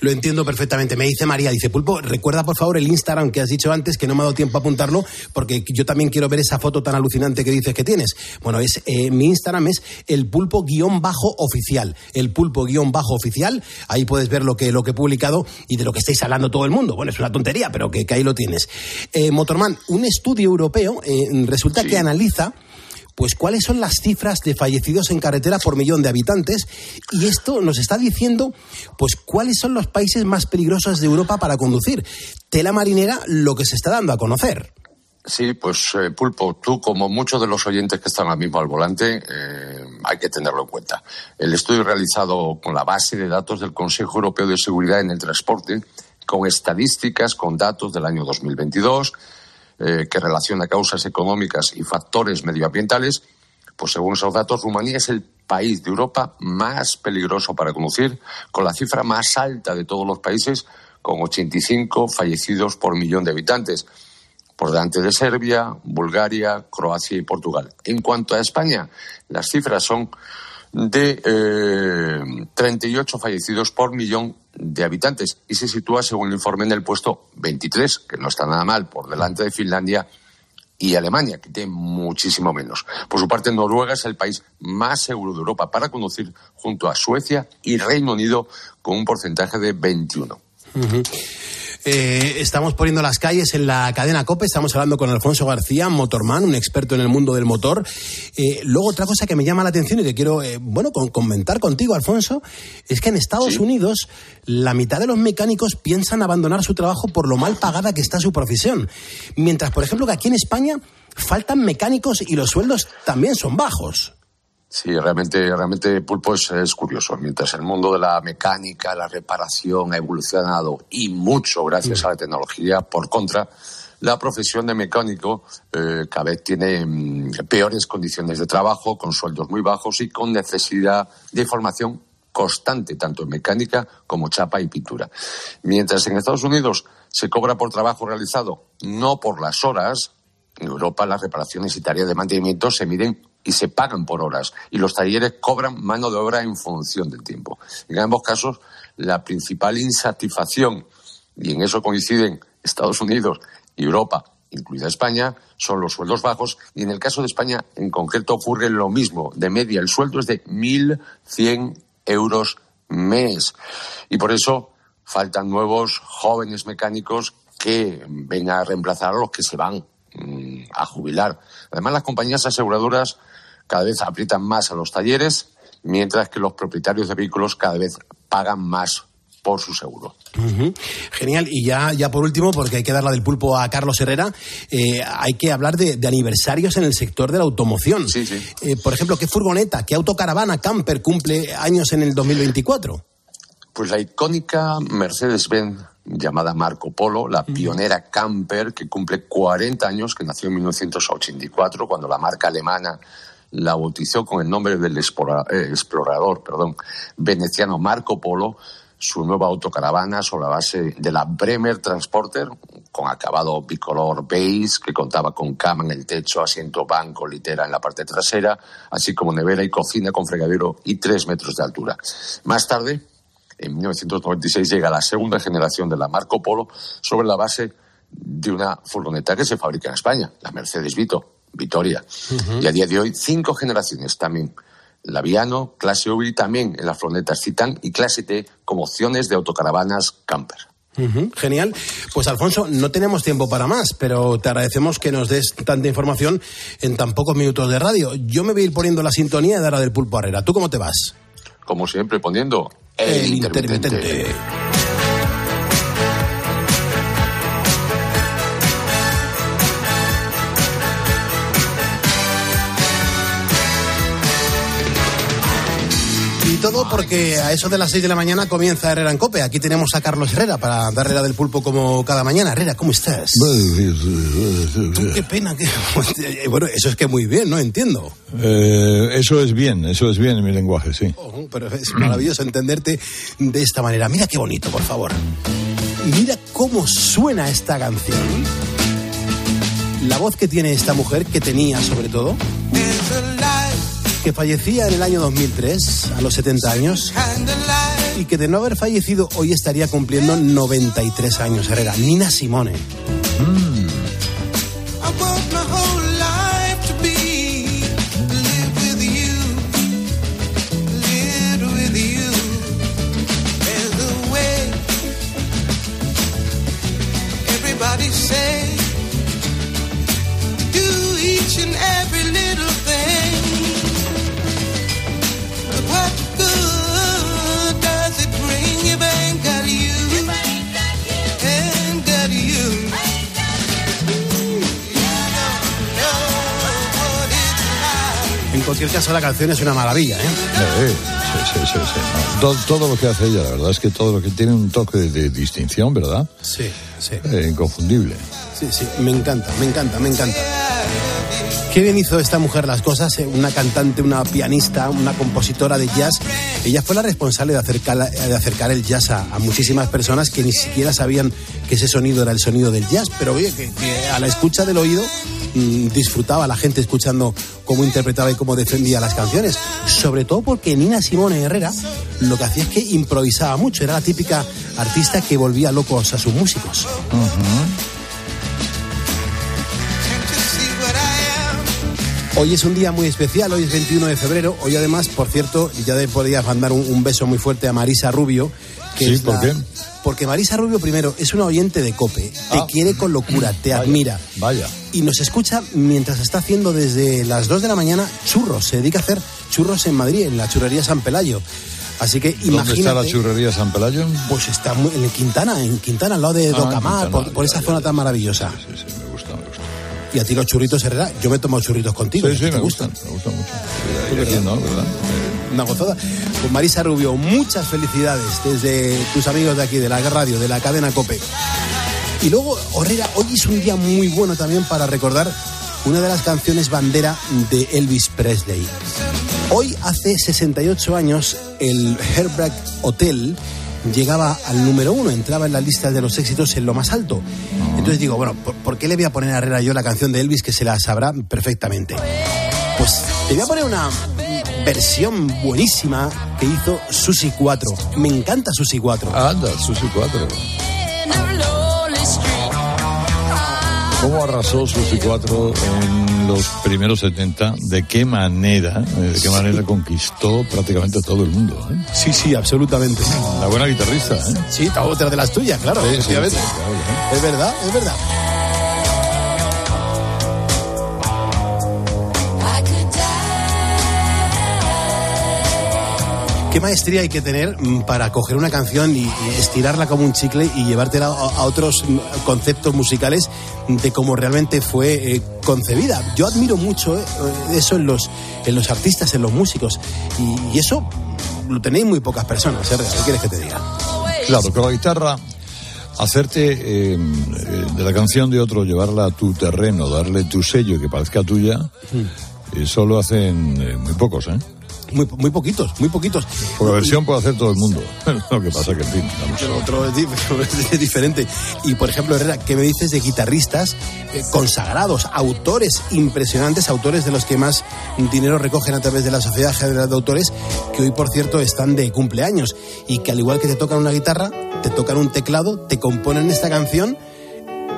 Lo entiendo perfectamente. Me dice María, dice Pulpo, recuerda por favor el Instagram que has dicho antes, que no me ha dado tiempo a apuntarlo, porque yo también quiero ver esa foto tan alucinante que dices que tienes. Bueno, es eh, mi Instagram es el pulpo guion bajo oficial. El pulpo guion bajo oficial. Ahí puedes ver lo que, lo que he publicado y de lo que estáis hablando todo el mundo. Bueno, es una tontería, pero que, ahí lo tienes. Eh, Motorman, un estudio europeo eh, resulta que analiza pues cuáles son las cifras de fallecidos en carretera por millón de habitantes y esto nos está diciendo pues cuáles son los países más peligrosos de Europa para conducir. Tela marinera lo que se está dando a conocer. Sí, pues eh, Pulpo, tú como muchos de los oyentes que están ahora mismo al volante, eh, hay que tenerlo en cuenta. El estudio realizado con la base de datos del Consejo Europeo de Seguridad en el Transporte, con estadísticas, con datos del año 2022, eh, que relaciona causas económicas y factores medioambientales, pues según esos datos, Rumanía es el país de Europa más peligroso para conducir, con la cifra más alta de todos los países, con 85 fallecidos por millón de habitantes, por delante de Serbia, Bulgaria, Croacia y Portugal. En cuanto a España, las cifras son de eh, 38 fallecidos por millón de habitantes y se sitúa, según el informe, en el puesto 23, que no está nada mal, por delante de Finlandia y Alemania, que tiene muchísimo menos. Por su parte, Noruega es el país más seguro de Europa para conducir junto a Suecia y Reino Unido con un porcentaje de 21. Eh, estamos poniendo las calles en la cadena COPE, estamos hablando con Alfonso García, motorman, un experto en el mundo del motor. Eh, luego otra cosa que me llama la atención y que quiero, eh, bueno, comentar contigo, Alfonso, es que en Estados Unidos la mitad de los mecánicos piensan abandonar su trabajo por lo mal pagada que está su profesión. Mientras, por ejemplo, que aquí en España faltan mecánicos y los sueldos también son bajos. Sí, realmente, realmente Pulpo es, curioso. Mientras el mundo de la mecánica, la reparación ha evolucionado y mucho gracias a la tecnología, por contra, la profesión de mecánico eh, cada vez tiene mm, peores condiciones de trabajo, con sueldos muy bajos y con necesidad de formación constante, tanto en mecánica como chapa y pintura. Mientras en Estados Unidos se cobra por trabajo realizado, no por las horas, en Europa las reparaciones y tareas de mantenimiento se miden y se pagan por horas y los talleres cobran mano de obra en función del tiempo. En ambos casos, la principal insatisfacción, y en eso coinciden Estados Unidos y Europa, incluida España, son los sueldos bajos y en el caso de España en concreto ocurre lo mismo. De media el sueldo es de 1.100 euros mes. Y por eso faltan nuevos jóvenes mecánicos que vengan a reemplazar a los que se van a jubilar. Además, las compañías aseguradoras cada vez aprietan más a los talleres, mientras que los propietarios de vehículos cada vez pagan más por su seguro. Genial. Y ya, ya por último, porque hay que dar la del pulpo a Carlos Herrera, eh, hay que hablar de, aniversarios en el sector de la automoción. Sí, sí. Eh, por ejemplo, ¿qué furgoneta, qué autocaravana camper cumple años en el 2024? Pues la icónica Mercedes-Benz llamada Marco Polo, la pionera camper que cumple 40 años, que nació en 1984, cuando la marca alemana la bautizó con el nombre del eh, explorador, perdón, veneciano Marco Polo, su nueva autocaravana sobre la base de la Bremer Transporter, con acabado bicolor beige, que contaba con cama en el techo, asiento banco, litera en la parte trasera, así como nevera y cocina con fregadero y tres metros de altura. Más tarde, en 1996, llega la segunda generación de la Marco Polo sobre la base de una furgoneta que se fabrica en España, la Mercedes Vito, Vitoria. Y a día de hoy, cinco generaciones también la Viano, clase V también en las furgonetas Citan y clase T como opciones de autocaravanas camper. genial. Pues Alfonso, no tenemos tiempo para más, pero te agradecemos que nos des tanta información en tan pocos minutos de radio. Yo me voy a ir poniendo la sintonía de Ara del Pulpo Herrera. ¿Tú cómo te vas? Como siempre, poniendo el, intermitente. Porque a eso de las 6 de la mañana comienza Herrera en Cope. Aquí tenemos a Carlos Herrera para darle la del pulpo como cada mañana. Herrera, ¿cómo estás? qué pena. Que... Bueno, eso es que muy bien, ¿no? Entiendo. Eh, eso es bien, eso es bien en mi lenguaje, sí. Oh, pero es maravilloso entenderte de esta manera. Mira qué bonito, por favor. Mira cómo suena esta canción. La voz que tiene esta mujer, que tenía sobre todo que fallecía en el año 2003, a los 70 años, y que de no haber fallecido hoy estaría cumpliendo 93 años, Herrera. Nina Simone. Mm. Cualquier caso, la canción es una maravilla, ¿eh? Sí, sí, sí, sí. Todo, lo que hace ella, la verdad es que todo lo que tiene un toque de, distinción, ¿verdad? Sí, sí. Eh, inconfundible. Sí, sí, me encanta, me encanta, me encanta. Qué bien hizo esta mujer las cosas, eh, una cantante, una pianista, una compositora de jazz. Ella fue la responsable de acercar, de acercar el jazz a, muchísimas personas que ni siquiera sabían que ese sonido era el sonido del jazz, pero oye, que, a la escucha del oído disfrutaba la gente escuchando cómo interpretaba y cómo defendía las canciones. Sobre todo porque Nina Simone Herrera lo que hacía es que improvisaba mucho, era la típica artista que volvía locos a sus músicos. Hoy es un día muy especial, hoy es 21 de febrero. Hoy además, por cierto, ya le podías mandar un, beso muy fuerte a Marisa Rubio. Que sí, ¿por qué? Porque Marisa Rubio, primero, es una oyente de COPE, te ah. quiere con locura, te admira. Vaya. Y nos escucha mientras está haciendo desde las 2 de la mañana churros. Se dedica a hacer churros en Madrid, en la churrería San Pelayo. Así que imagínate. ¿Dónde está la churrería San Pelayo? Pues está en Quintana, en Quintana, al lado de ah, Docamar, por, esa zona tan maravillosa. Sí, sí, Y a ti los churritos, Herrera, yo me he tomado churritos contigo. Sí, sí, me gustan, me gustan mucho. Una gozada. Pues Marisa Rubio, muchas felicidades desde tus amigos de aquí, de la radio, de la cadena COPE. Y luego, Herrera, hoy es un día muy bueno también para recordar una de las canciones bandera de Elvis Presley. Hoy, hace 68 años, el Herbert Hotel llegaba al número uno, entraba en la lista de los éxitos en lo más alto. Entonces digo, bueno, ¿por, qué le voy a poner a Herrera yo la canción de Elvis que se la sabrá perfectamente? Pues te voy a poner una versión buenísima que hizo Susi 4. Me encanta Susi 4. Anda, Susi 4. Cómo arrasó Susi 4 en los primeros 70, de qué manera, de qué manera conquistó prácticamente a todo el mundo. ¿eh? Sí, sí, absolutamente. La buena guitarrista, ¿eh? Sí, otra de las tuyas, claro. Sí, sí, sí, claro, Es verdad, es verdad. ¿Qué maestría hay que tener mm, para coger una canción y, estirarla como un chicle y llevártela a, otros mm, conceptos musicales de cómo realmente fue eh, concebida? Yo admiro mucho eh, eso en los, en los artistas, en los músicos. Y, eso lo tenéis muy pocas personas, ¿eh? ¿Qué quieres que te diga? Claro, con la guitarra, hacerte eh, eh, de la canción de otro, llevarla a tu terreno, darle tu sello que parezca tuya, eh, solo hacen eh, muy pocos, ¿eh? Muy, muy poquitos, muy poquitos. Por la versión puede hacer todo el mundo. Lo que pasa que, en fin, vamos Pero otro es diferente. Y por ejemplo, Herrera, ¿qué me dices de guitarristas eh, consagrados, autores impresionantes, autores de los que más dinero recogen a través de la Sociedad General de Autores, que hoy, por cierto, están de cumpleaños y que al igual que te tocan una guitarra, te tocan un teclado, te componen esta canción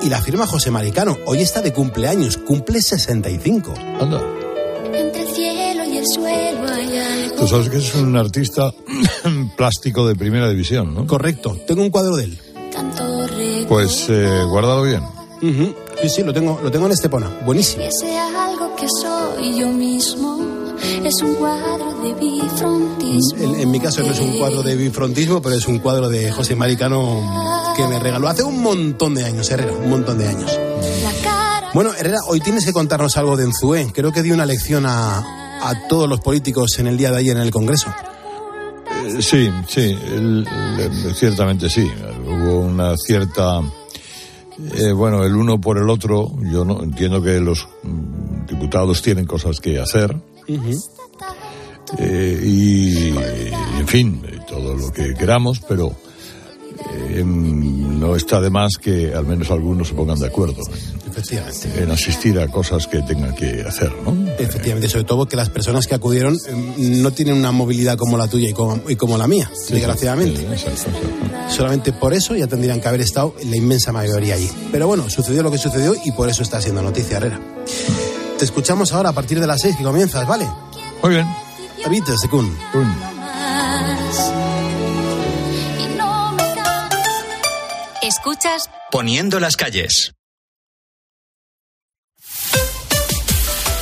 y la firma José Maricano. Hoy está de cumpleaños, cumple 65. Anda. Tú sabes que es un artista plástico de primera división, ¿no? Correcto, tengo un cuadro de él. Pues eh, guárdalo bien. Sí, sí, lo tengo, lo tengo en Estepona. Buenísimo. Ese algo que soy yo mismo es un cuadro de bifrontismo. En, en mi caso no es un cuadro de bifrontismo, pero es un cuadro de José Maricano que me regaló hace un montón de años, Herrera, un montón de años. Bueno, Herrera, hoy tienes que contarnos algo de Enzué. Creo que dio una lección a, a todos los políticos en el día de ayer en el Congreso. Eh, sí, sí, el- el- ciertamente sí. Hubo una cierta. eh, bueno, el uno por el otro. Yo no entiendo que los mm, diputados tienen cosas que hacer. eh, y, en fin, todo lo que queramos, pero eh, no está de más que al menos algunos se pongan de acuerdo Efectivamente. en asistir a cosas que tengan que hacer, ¿no? Efectivamente, sobre todo que las personas que acudieron eh, no tienen una movilidad como la tuya y como, y como la mía, desgraciadamente. Solamente por eso ya tendrían que haber estado la inmensa mayoría allí. Pero bueno, sucedió lo que sucedió y por eso está siendo noticia, Herrera. Te escuchamos ahora a partir de las seis que comienzas, ¿vale? Muy bien. David, secund. más. Y no me canses. Escuchas Poniendo las calles.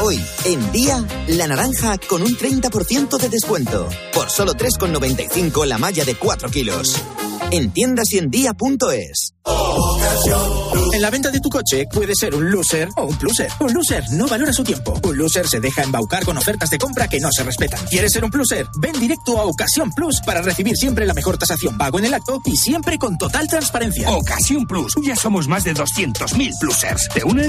Hoy, en día, la naranja con un 30% de descuento. Por solo 3,95 la malla de 4 kilos. En tiendas y en día.es. En la venta de tu coche puede ser un loser o un pluser. Un loser no valora su tiempo. Un loser se deja embaucar con ofertas de compra que no se respetan. ¿Quieres ser un pluser? Ven directo a Ocasión Plus para recibir siempre la mejor tasación pago en el acto y siempre con total transparencia. Ocasión Plus. Ya somos más de 200.000 plusers. ¿Te unes?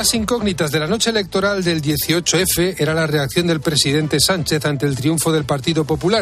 Las incógnitas de la noche electoral del 18F era la reacción del presidente Sánchez ante el triunfo del Partido Popular.